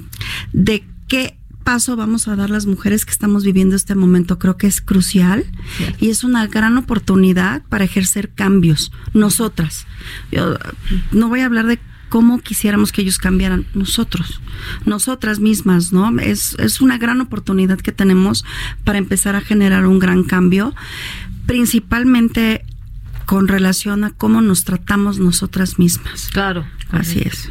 de qué paso vamos a dar las mujeres que estamos viviendo este momento. Creo que es crucial y es una gran oportunidad para ejercer cambios, nosotras. Yo no voy a hablar de cómo quisiéramos que ellos cambiaran, nosotros, nosotras mismas, ¿no? Es, es una gran oportunidad que tenemos para empezar a generar un gran cambio, principalmente con relación a cómo nos tratamos nosotras mismas. Claro. Así es.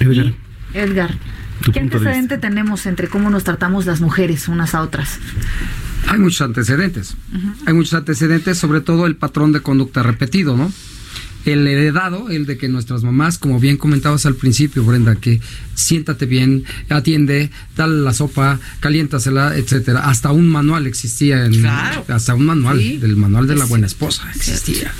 Edgar, Edgar, Tu ¿qué punto de antecedente tenemos entre cómo nos tratamos las mujeres unas a otras? Hay muchos antecedentes. Hay muchos antecedentes, sobre todo el patrón de conducta repetido, ¿no? El heredado, el de que nuestras mamás, como bien comentabas al principio, Brenda, que siéntate bien, atiende, dale la sopa, caliéntasela, etcétera. Hasta un manual existía, en, Claro. hasta un manual, Sí. del manual de la buena esposa existía.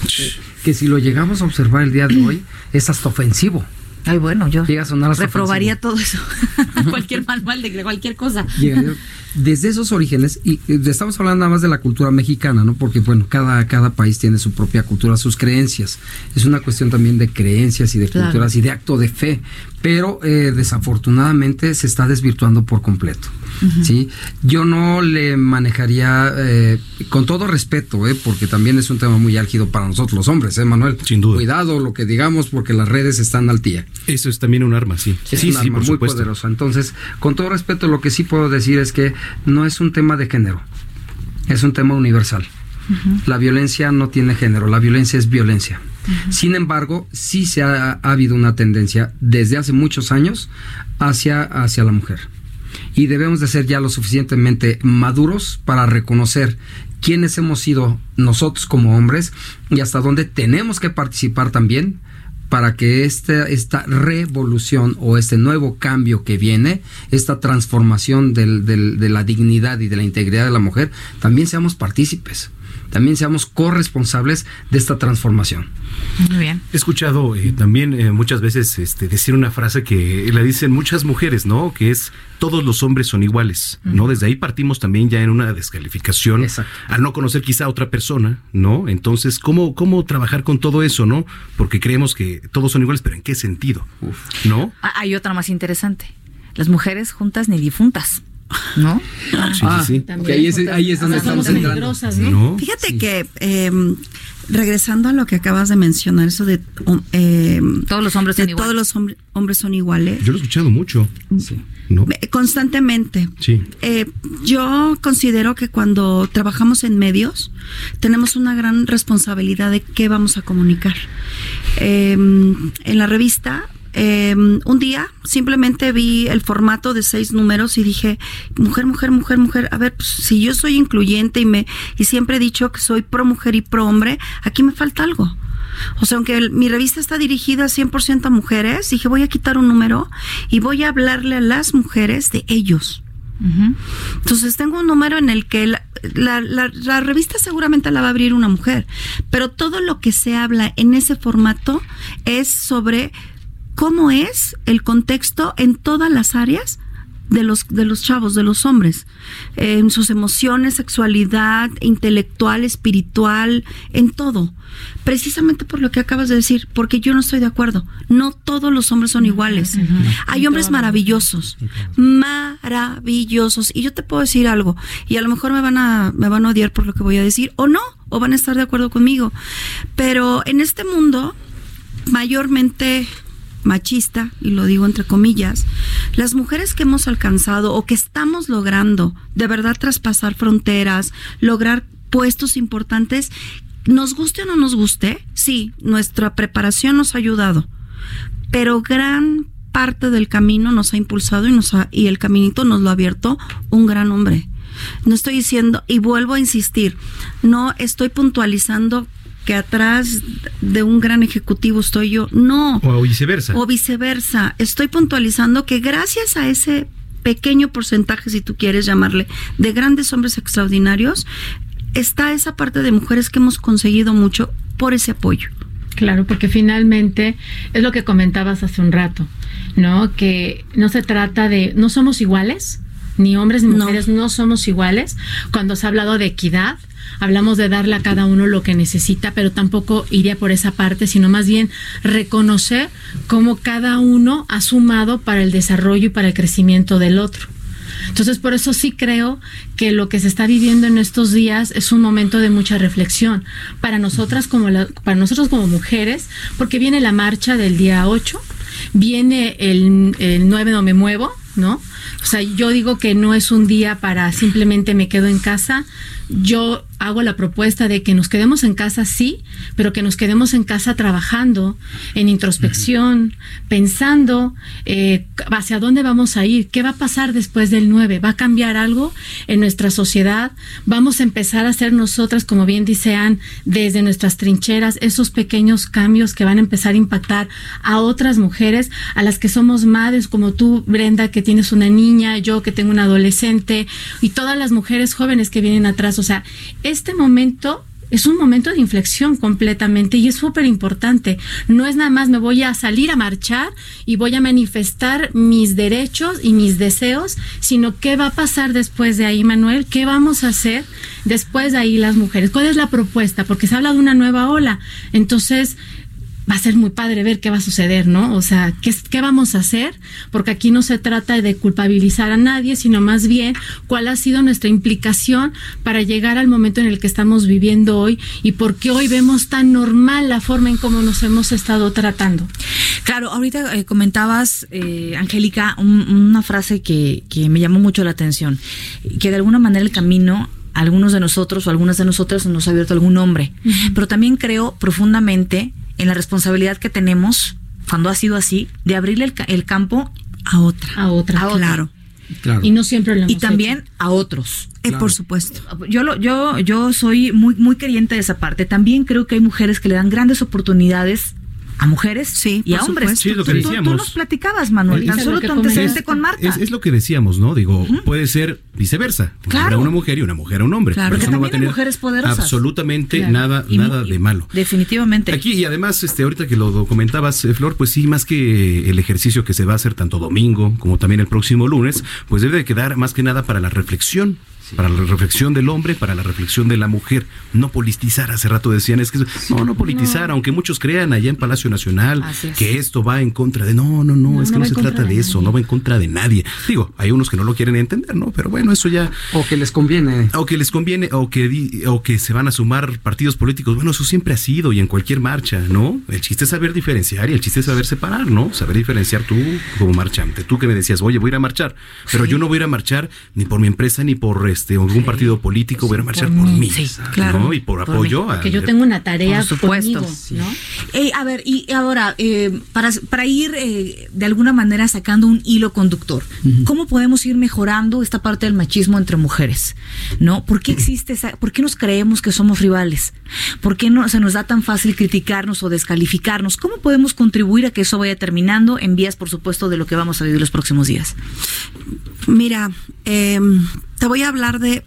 Que si lo llegamos a observar el día de hoy, es hasta ofensivo. Ay, bueno, yo Llega a sonar hasta reprobaría todo eso. cualquier manual de cualquier cosa. Llega- desde esos orígenes, y eh, estamos hablando nada más de la cultura mexicana, ¿no? Porque, bueno, cada, cada país tiene su propia cultura, sus creencias. Es una cuestión también de creencias y de Claro. culturas y de acto de fe. Pero eh, desafortunadamente se está desvirtuando por completo. ¿Sí? Yo no le manejaría, eh, con todo respeto, ¿eh? porque también es un tema muy álgido para nosotros los hombres, ¿eh, Manuel? Sin duda. Cuidado lo que digamos, porque las redes están al día. Eso es también un arma, sí. Es sí, un sí, arma por muy supuesto. poderosa. Entonces, con todo respeto, lo que sí puedo decir es que no es un tema de género, es un tema universal. La violencia no tiene género, la violencia es violencia. Sin embargo, sí se ha, ha habido una tendencia desde hace muchos años hacia, hacia la mujer. Y debemos de ser ya lo suficientemente maduros para reconocer quiénes hemos sido nosotros como hombres y hasta dónde tenemos que participar también para que esta, esta revolución o este nuevo cambio que viene, esta transformación del- del- de la dignidad y de la integridad de la mujer, también seamos partícipes, también seamos corresponsables de esta transformación. Muy bien. He escuchado eh, también eh, muchas veces este, decir una frase que la dicen muchas mujeres, ¿no? Que es todos los hombres son iguales, ¿no? Desde ahí partimos también ya en una descalificación al no conocer quizá a otra persona, ¿no? Entonces, ¿cómo, ¿cómo trabajar con todo eso, ¿no? Porque creemos que todos son iguales, pero ¿en qué sentido? ¿No? Ah, hay otra más interesante. Las mujeres juntas ni difuntas. ¿No? Ah, sí. Ahí es- ahí es donde estamos entrando. ¿No? Fíjate que eh, regresando a lo que acabas de mencionar, eso de um, eh, todos los hombres son iguales. todos los hombre- hombres son iguales. Yo lo he escuchado mucho. ¿No? Eh, Constantemente. Sí. Eh, yo considero que cuando trabajamos en medios tenemos una gran responsabilidad de qué vamos a comunicar. Eh, en la revista, eh, un día simplemente vi el formato de seis números y dije, mujer, mujer, mujer, mujer, a ver, pues, si yo soy incluyente y, me, y siempre he dicho que soy pro mujer y pro hombre, aquí me falta algo. O sea, aunque el- mi revista está dirigida 100% a mujeres, dije, voy a quitar un número y voy a hablarle a las mujeres de ellos. Entonces tengo un número en el que la, la- la- la revista seguramente la va a abrir una mujer, pero todo lo que se habla en ese formato es sobre cómo es el contexto en todas las áreas de los, de los chavos, de los hombres, en sus emociones, sexualidad, intelectual, espiritual, en todo. Precisamente por lo que acabas de decir, porque yo no estoy de acuerdo. No todos los hombres son iguales. Hay hombres maravillosos, maravillosos. Y yo te puedo decir algo, y a lo mejor me van a, me van a odiar por lo que voy a decir, o no, o van a estar de acuerdo conmigo. Pero en este mundo, mayormente machista, y lo digo entre comillas, las mujeres que hemos alcanzado o que estamos logrando de verdad traspasar fronteras, lograr puestos importantes, nos guste o no nos guste, sí, nuestra preparación nos ha ayudado, pero gran parte del camino nos ha impulsado y, nos ha- y el caminito nos lo ha abierto un gran hombre. No estoy diciendo, y vuelvo a insistir, no estoy puntualizando que atrás de un gran ejecutivo estoy yo. No. O viceversa. O viceversa. Estoy puntualizando que gracias a ese pequeño porcentaje, si tú quieres llamarle, de grandes hombres extraordinarios, está esa parte de mujeres que hemos conseguido mucho por ese apoyo. Claro, porque finalmente es lo que comentabas hace un rato, ¿no? Que no se trata de, no somos iguales, ni hombres ni mujeres no, somos iguales. Cuando se ha hablado de equidad, hablamos de darle a cada uno lo que necesita, pero tampoco iría por esa parte, sino más bien reconocer cómo cada uno ha sumado para el desarrollo y para el crecimiento del otro. Entonces, por eso sí creo que lo que se está viviendo en estos días es un momento de mucha reflexión para nosotras como la- para nosotros como mujeres, porque viene la marcha del día 8, viene el, el 9 no me muevo, ¿no? O sea, yo digo que no es un día para simplemente me quedo en casa. Yo hago la propuesta de que nos quedemos en casa, sí, pero que nos quedemos en casa trabajando, en introspección, pensando eh, hacia dónde vamos a ir, qué va a pasar después del 9, va a cambiar algo en nuestra sociedad, vamos a empezar a hacer nosotras, como bien dice Ann, desde nuestras trincheras, esos pequeños cambios que van a empezar a impactar a otras mujeres, a las que somos madres, como tú, Brenda, que tienes una niña, yo que tengo un adolescente, y todas las mujeres jóvenes que vienen atrás. O sea, este momento es un momento de inflexión completamente y es súper importante. No es nada más me voy a salir a marchar y voy a manifestar mis derechos y mis deseos, sino qué va a pasar después de ahí, Manuel, qué vamos a hacer después de ahí las mujeres. ¿Cuál es la propuesta? Porque se habla de una nueva ola. Entonces, va a ser muy padre ver qué va a suceder, ¿no? O sea, ¿qué, ¿qué vamos a hacer? Porque aquí no se trata de culpabilizar a nadie, sino más bien cuál ha sido nuestra implicación para llegar al momento en el que estamos viviendo hoy y por qué hoy vemos tan normal la forma en cómo nos hemos estado tratando. Claro, ahorita eh, comentabas, eh, Angélica, un- una frase que, que me llamó mucho la atención, que de alguna manera el camino algunos de nosotros o algunas de nosotras nos ha abierto algún hombre, pero también creo profundamente en la responsabilidad que tenemos cuando ha sido así de abrirle el, ca- el campo a otra. A otra, a otra. claro. Y no siempre lo hemos Y también a otros. Eh, por supuesto. Yo lo, yo, yo soy muy, muy creyente de esa parte. También creo que hay mujeres que le dan grandes oportunidades a mujeres y a hombres. supuesto. Sí, es lo que Tú- tú- decíamos. Tú nos platicabas, Manuel, Es- tan solo tu antecedente con Marta. Es, es lo que decíamos, ¿no? Digo, puede ser viceversa. Una Claro. mujer a una mujer y una mujer a un hombre. Claro, porque no va a tener mujeres poderosas. Absolutamente Claro. nada, Y- nada de malo. Definitivamente. Aquí, y además, este, ahorita que lo comentabas, eh, Flor, pues sí, más que el ejercicio que se va a hacer tanto domingo como también el próximo lunes, pues debe de quedar más que nada para la reflexión. Para la reflexión del hombre, para la reflexión de la mujer. No politizar, hace rato decían, es que no, no politizar, aunque muchos crean allá en Palacio Nacional es. que esto va en contra de. No, no, no, No, es que no se trata de de eso, no va en contra de nadie. Digo, hay unos que no lo quieren entender, ¿no? Pero bueno, eso ya. O que les conviene. O que les conviene, o que, di- o que se van a sumar partidos políticos. Bueno, eso siempre ha sido y en cualquier marcha, ¿no? El chiste es saber diferenciar y el chiste es saber separar, ¿no? Saber diferenciar tú como marchante. Tú que me decías, oye, voy a ir a marchar, pero yo no voy a ir a marchar ni por mi empresa ni por este algún partido político, voy a a marchar por, mí, ¿no? Y por, por apoyo mí. a- Porque yo tengo una tarea Por supuesto. conmigo, ¿no? Eh, a ver, y ahora, eh, para, para ir eh, de alguna manera sacando un hilo conductor, ¿cómo podemos ir mejorando esta parte del machismo entre mujeres? ¿No? ¿Por qué existe esa, por qué nos creemos que somos rivales? ¿Por qué no se nos da tan fácil criticarnos o descalificarnos? ¿Cómo podemos contribuir a que eso vaya terminando en vías, por supuesto, de lo que vamos a vivir los próximos días? Mira, eh, te voy a hablar de,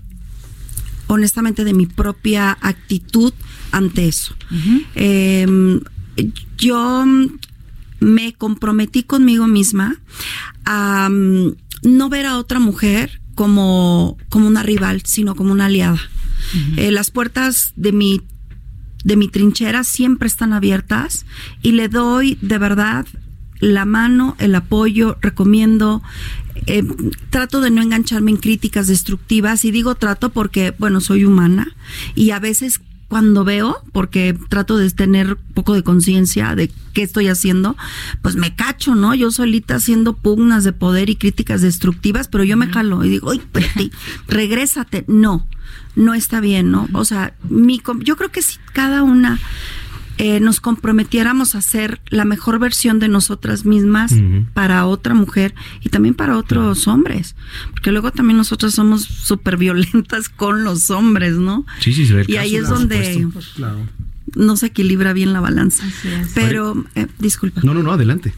honestamente, de mi propia actitud ante eso. Eh, yo me comprometí conmigo misma a mm, no ver a otra mujer como, como una rival, sino como una aliada. Eh, las puertas de mi de mi trinchera siempre están abiertas y le doy de verdad la mano, el apoyo, recomiendo, eh, trato de no engancharme en críticas destructivas y digo trato porque, bueno, soy humana y a veces cuando veo, porque trato de tener un poco de conciencia de qué estoy haciendo, pues me cacho, ¿no? Yo solita haciendo pugnas de poder y críticas destructivas, pero yo me jalo y digo, ¡ay, espérate, regrésate! No, no está bien, ¿no? O sea, mi, yo creo que si cada una eh, nos comprometiéramos a ser la mejor versión de nosotras mismas para otra mujer y también para otros hombres, porque luego también nosotros somos súper violentas con los hombres, ¿no? Sí, sí, se ve el Y caso, ahí es donde. Claro. no se equilibra bien la balanza. Pero, eh, disculpa. No, no, no, adelante.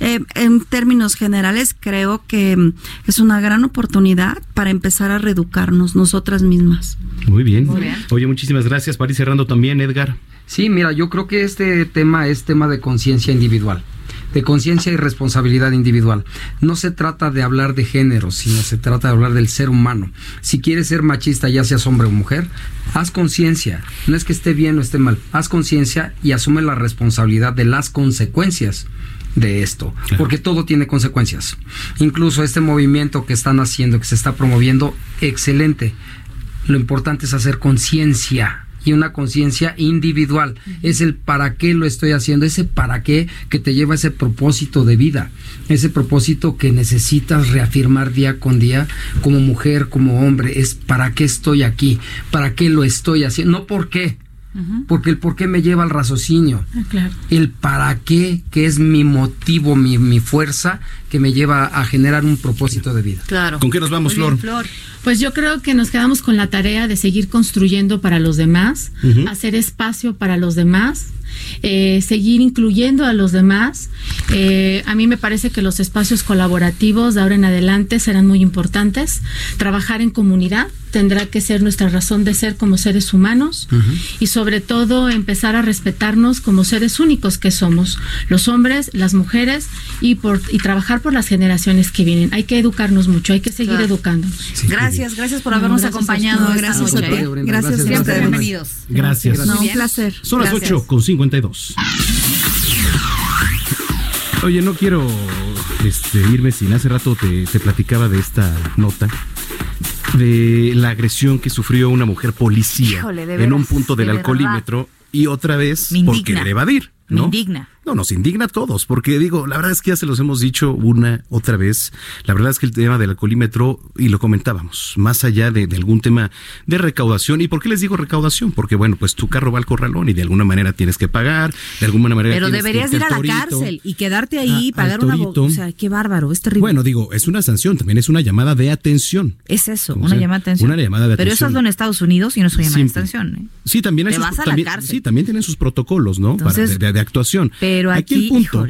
Eh, en términos generales, creo que mm, es una gran oportunidad para empezar a reeducarnos nosotras mismas. Muy bien. Muy bien. Oye, muchísimas gracias. Para ir cerrando también, Edgar. Sí, mira, yo creo que este tema es tema de conciencia individual, de conciencia y responsabilidad individual. No se trata de hablar de género, sino se trata de hablar del ser humano. Si quieres ser machista, ya seas hombre o mujer, haz conciencia. No es que esté bien o esté mal, haz conciencia y asume la responsabilidad de las consecuencias de esto, porque todo tiene consecuencias. Incluso este movimiento que están haciendo, que se está promoviendo, excelente. Lo importante es hacer conciencia y una conciencia individual. Es el para qué lo estoy haciendo, ese para qué que te lleva a ese propósito de vida, ese propósito que necesitas reafirmar día con día como mujer, como hombre, es para qué estoy aquí, para qué lo estoy haciendo, no por qué. Porque el por qué me lleva al raciocinio. claro. El para qué, que es mi motivo, mi, mi fuerza, que me lleva a generar un propósito de vida. Claro. ¿Con qué nos vamos, Flor? Pues yo creo que nos quedamos con la tarea de seguir construyendo para los demás, hacer espacio para los demás, eh, seguir incluyendo a los demás. Eh, a mí me parece que los espacios colaborativos de ahora en adelante serán muy importantes. Trabajar en comunidad tendrá que ser nuestra razón de ser como seres humanos y sobre todo empezar a respetarnos como seres únicos que somos, los hombres, las mujeres y por y trabajar por las generaciones que vienen. Hay que educarnos mucho, hay que seguir Claro. educándonos. Gracias, gracias por No, habernos gracias acompañado Gracias, noche. Mario ¿eh? Brenda. Gracias, Gracias, siempre gracias. bienvenidos. Gracias. No, un placer. Son las Gracias. 8 con 52. Oye, no quiero este, irme sin hace rato te, te platicaba de esta nota de la agresión que sufrió una mujer policía Híjole, en un punto del de alcoholímetro y otra vez Me por querer evadir. Me ¿no? indigna. No, nos indigna a todos, porque digo, la verdad es que ya se los hemos dicho una, otra vez. La verdad es que el tema del alcoholímetro, y lo comentábamos, más allá de, de algún tema de recaudación, ¿y por qué les digo recaudación? Porque bueno, pues tu carro va al corralón y de alguna manera tienes que pagar, de alguna manera Pero tienes deberías ir a la torito. cárcel y quedarte ahí, Ah, pagar una O sea, qué bárbaro, es terrible. Bueno, digo, es una sanción, también es una llamada de atención. es eso, ¿cómo una llamada de atención. una llamada de Pero eso atención. hazlo en Estados Unidos y no es una llamada de atención. ¿eh? Sí, también hay sus, sí, también tienen sus protocolos, ¿no? Para- de, de- de actuación. pero el aquí, punto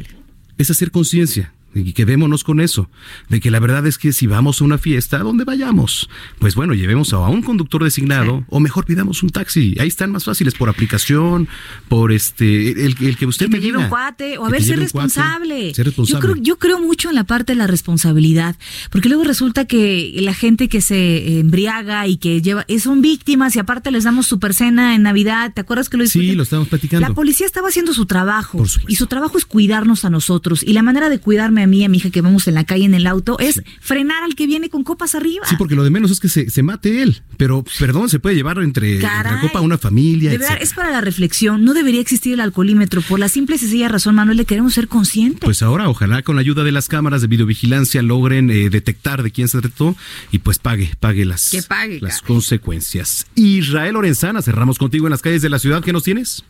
es hacer conciencia. Y quedémonos con eso, de que la verdad es que si vamos a una fiesta, ¿a dónde vayamos? Pues bueno, llevemos a un conductor designado o mejor pidamos un taxi. Ahí están más fáciles por aplicación, por este, el, el que usted que me lleve diga. un cuate o a Que ver, ser cuate, responsable. ser responsable. Yo creo, yo creo mucho en la parte de la responsabilidad, porque luego resulta que la gente que se embriaga y que lleva, eh, son víctimas y aparte les damos super cena en Navidad, ¿te acuerdas que lo Sí, discutimos? lo estamos platicando. La policía estaba haciendo su trabajo y su trabajo es cuidarnos a nosotros y la manera de cuidarme a mí, y a mi hija que vamos en la calle en el auto es frenar al que viene con copas arriba. Sí, porque lo de menos es que se, se mate él. Pero, perdón, se puede llevar entre Caray. la copa a una familia. De verdad, es para la reflexión. No debería existir el alcoholímetro. Por la simple y sencilla razón, Manuel, le queremos ser conscientes. Pues ahora, ojalá con la ayuda de las cámaras de videovigilancia logren eh, detectar de quién se trató y pues pague, pague las, Que pague, las consecuencias. Israel Lorenzana, cerramos contigo en las calles de la ciudad. ¿Qué nos tienes?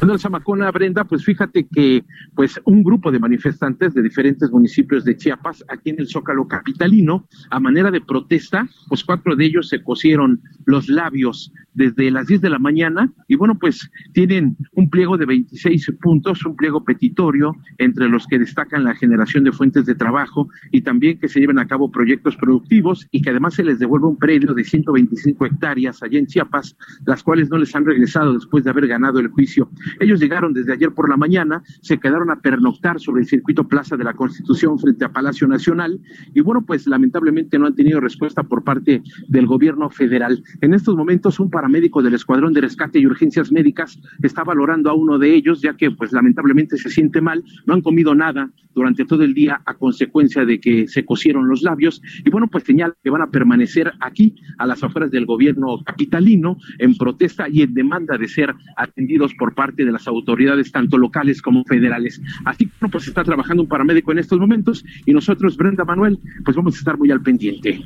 Manuel Zamacona, Brenda, pues fíjate que pues un grupo de manifestantes de diferentes municipios de Chiapas, aquí en el Zócalo Capitalino, a manera de protesta, pues cuatro de ellos se cosieron los labios desde las 10 de la mañana y bueno, pues tienen un pliego de 26 puntos, un pliego petitorio, entre los que destacan la generación de fuentes de trabajo y también que se lleven a cabo proyectos productivos y que además se les devuelva un predio de 125 hectáreas allá en Chiapas, las cuales no les han regresado después de haber ganado el juicio. Ellos llegaron desde ayer por la mañana, se quedaron a pernoctar sobre el circuito Plaza de la Constitución frente a Palacio Nacional y bueno, pues lamentablemente no han tenido respuesta por parte del gobierno federal. En estos momentos un paramédico del Escuadrón de Rescate y Urgencias Médicas está valorando a uno de ellos, ya que pues lamentablemente se siente mal, no han comido nada durante todo el día a consecuencia de que se cosieron los labios y bueno, pues señala que van a permanecer aquí a las afueras del gobierno capitalino en protesta y en demanda de ser atendidos por parte de las autoridades tanto locales como federales. Así que bueno, pues está trabajando un paramédico en estos momentos y nosotros, Brenda Manuel, pues vamos a estar muy al pendiente.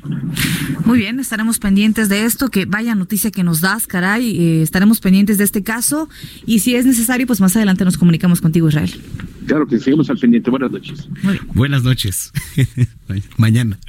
Muy bien, estaremos pendientes de esto. Que vaya noticia que nos das, caray. eh, estaremos pendientes de este caso. Y si es necesario, pues más adelante nos comunicamos contigo, Israel. Claro que seguimos al pendiente. Buenas noches. Buenas noches. Mañana.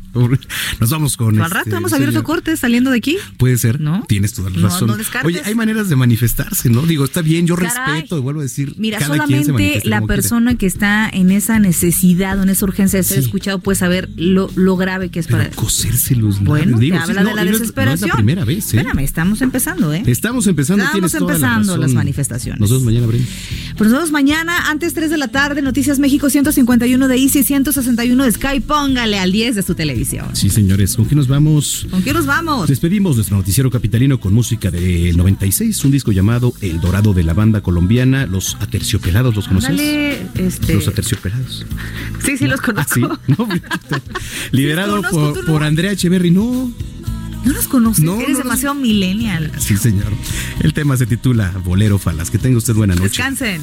Nos vamos con. Al este, rato hemos señor. abierto cortes saliendo de aquí. Puede ser. Tienes toda la No, razón. no. Oye, hay maneras de manifestarse, ¿no? Digo, está bien, yo Caray. respeto y vuelvo a decir. Mira, cada quien se solamente la persona que está en esa necesidad o en esa urgencia de ser Sí. escuchado puede saber lo, lo grave que es para Coserse los. Bueno, digo, te habla no, de la no desesperación. No es la primera vez, ¿eh? Espérame, estamos empezando, ¿eh? Estamos empezando, Estamos la empezando las manifestaciones. Nos vemos mañana, Brenda. Pues nos vemos mañana, antes 3 de la tarde, Noticias México 151 de Easy, 161 de Sky. Póngale al 10 de su televisión. Sí, señores, ¿con qué nos vamos? ¿Con qué nos vamos? Despedimos nuestro noticiero capitalino con música de 96, un disco llamado El Dorado de la banda colombiana, Los Aterciopelados, ¿los conoces? Dale, este. Los Aterciopelados. Sí, sí, los Ah, conozco. sí. No, liderado Sí, conozco, por, tú no. por Andrea Echeverry, no. No los conoces, eres demasiado millennial. Sí, señor. El tema se titula Bolero Falas. Que tenga usted buena noche. Descansen.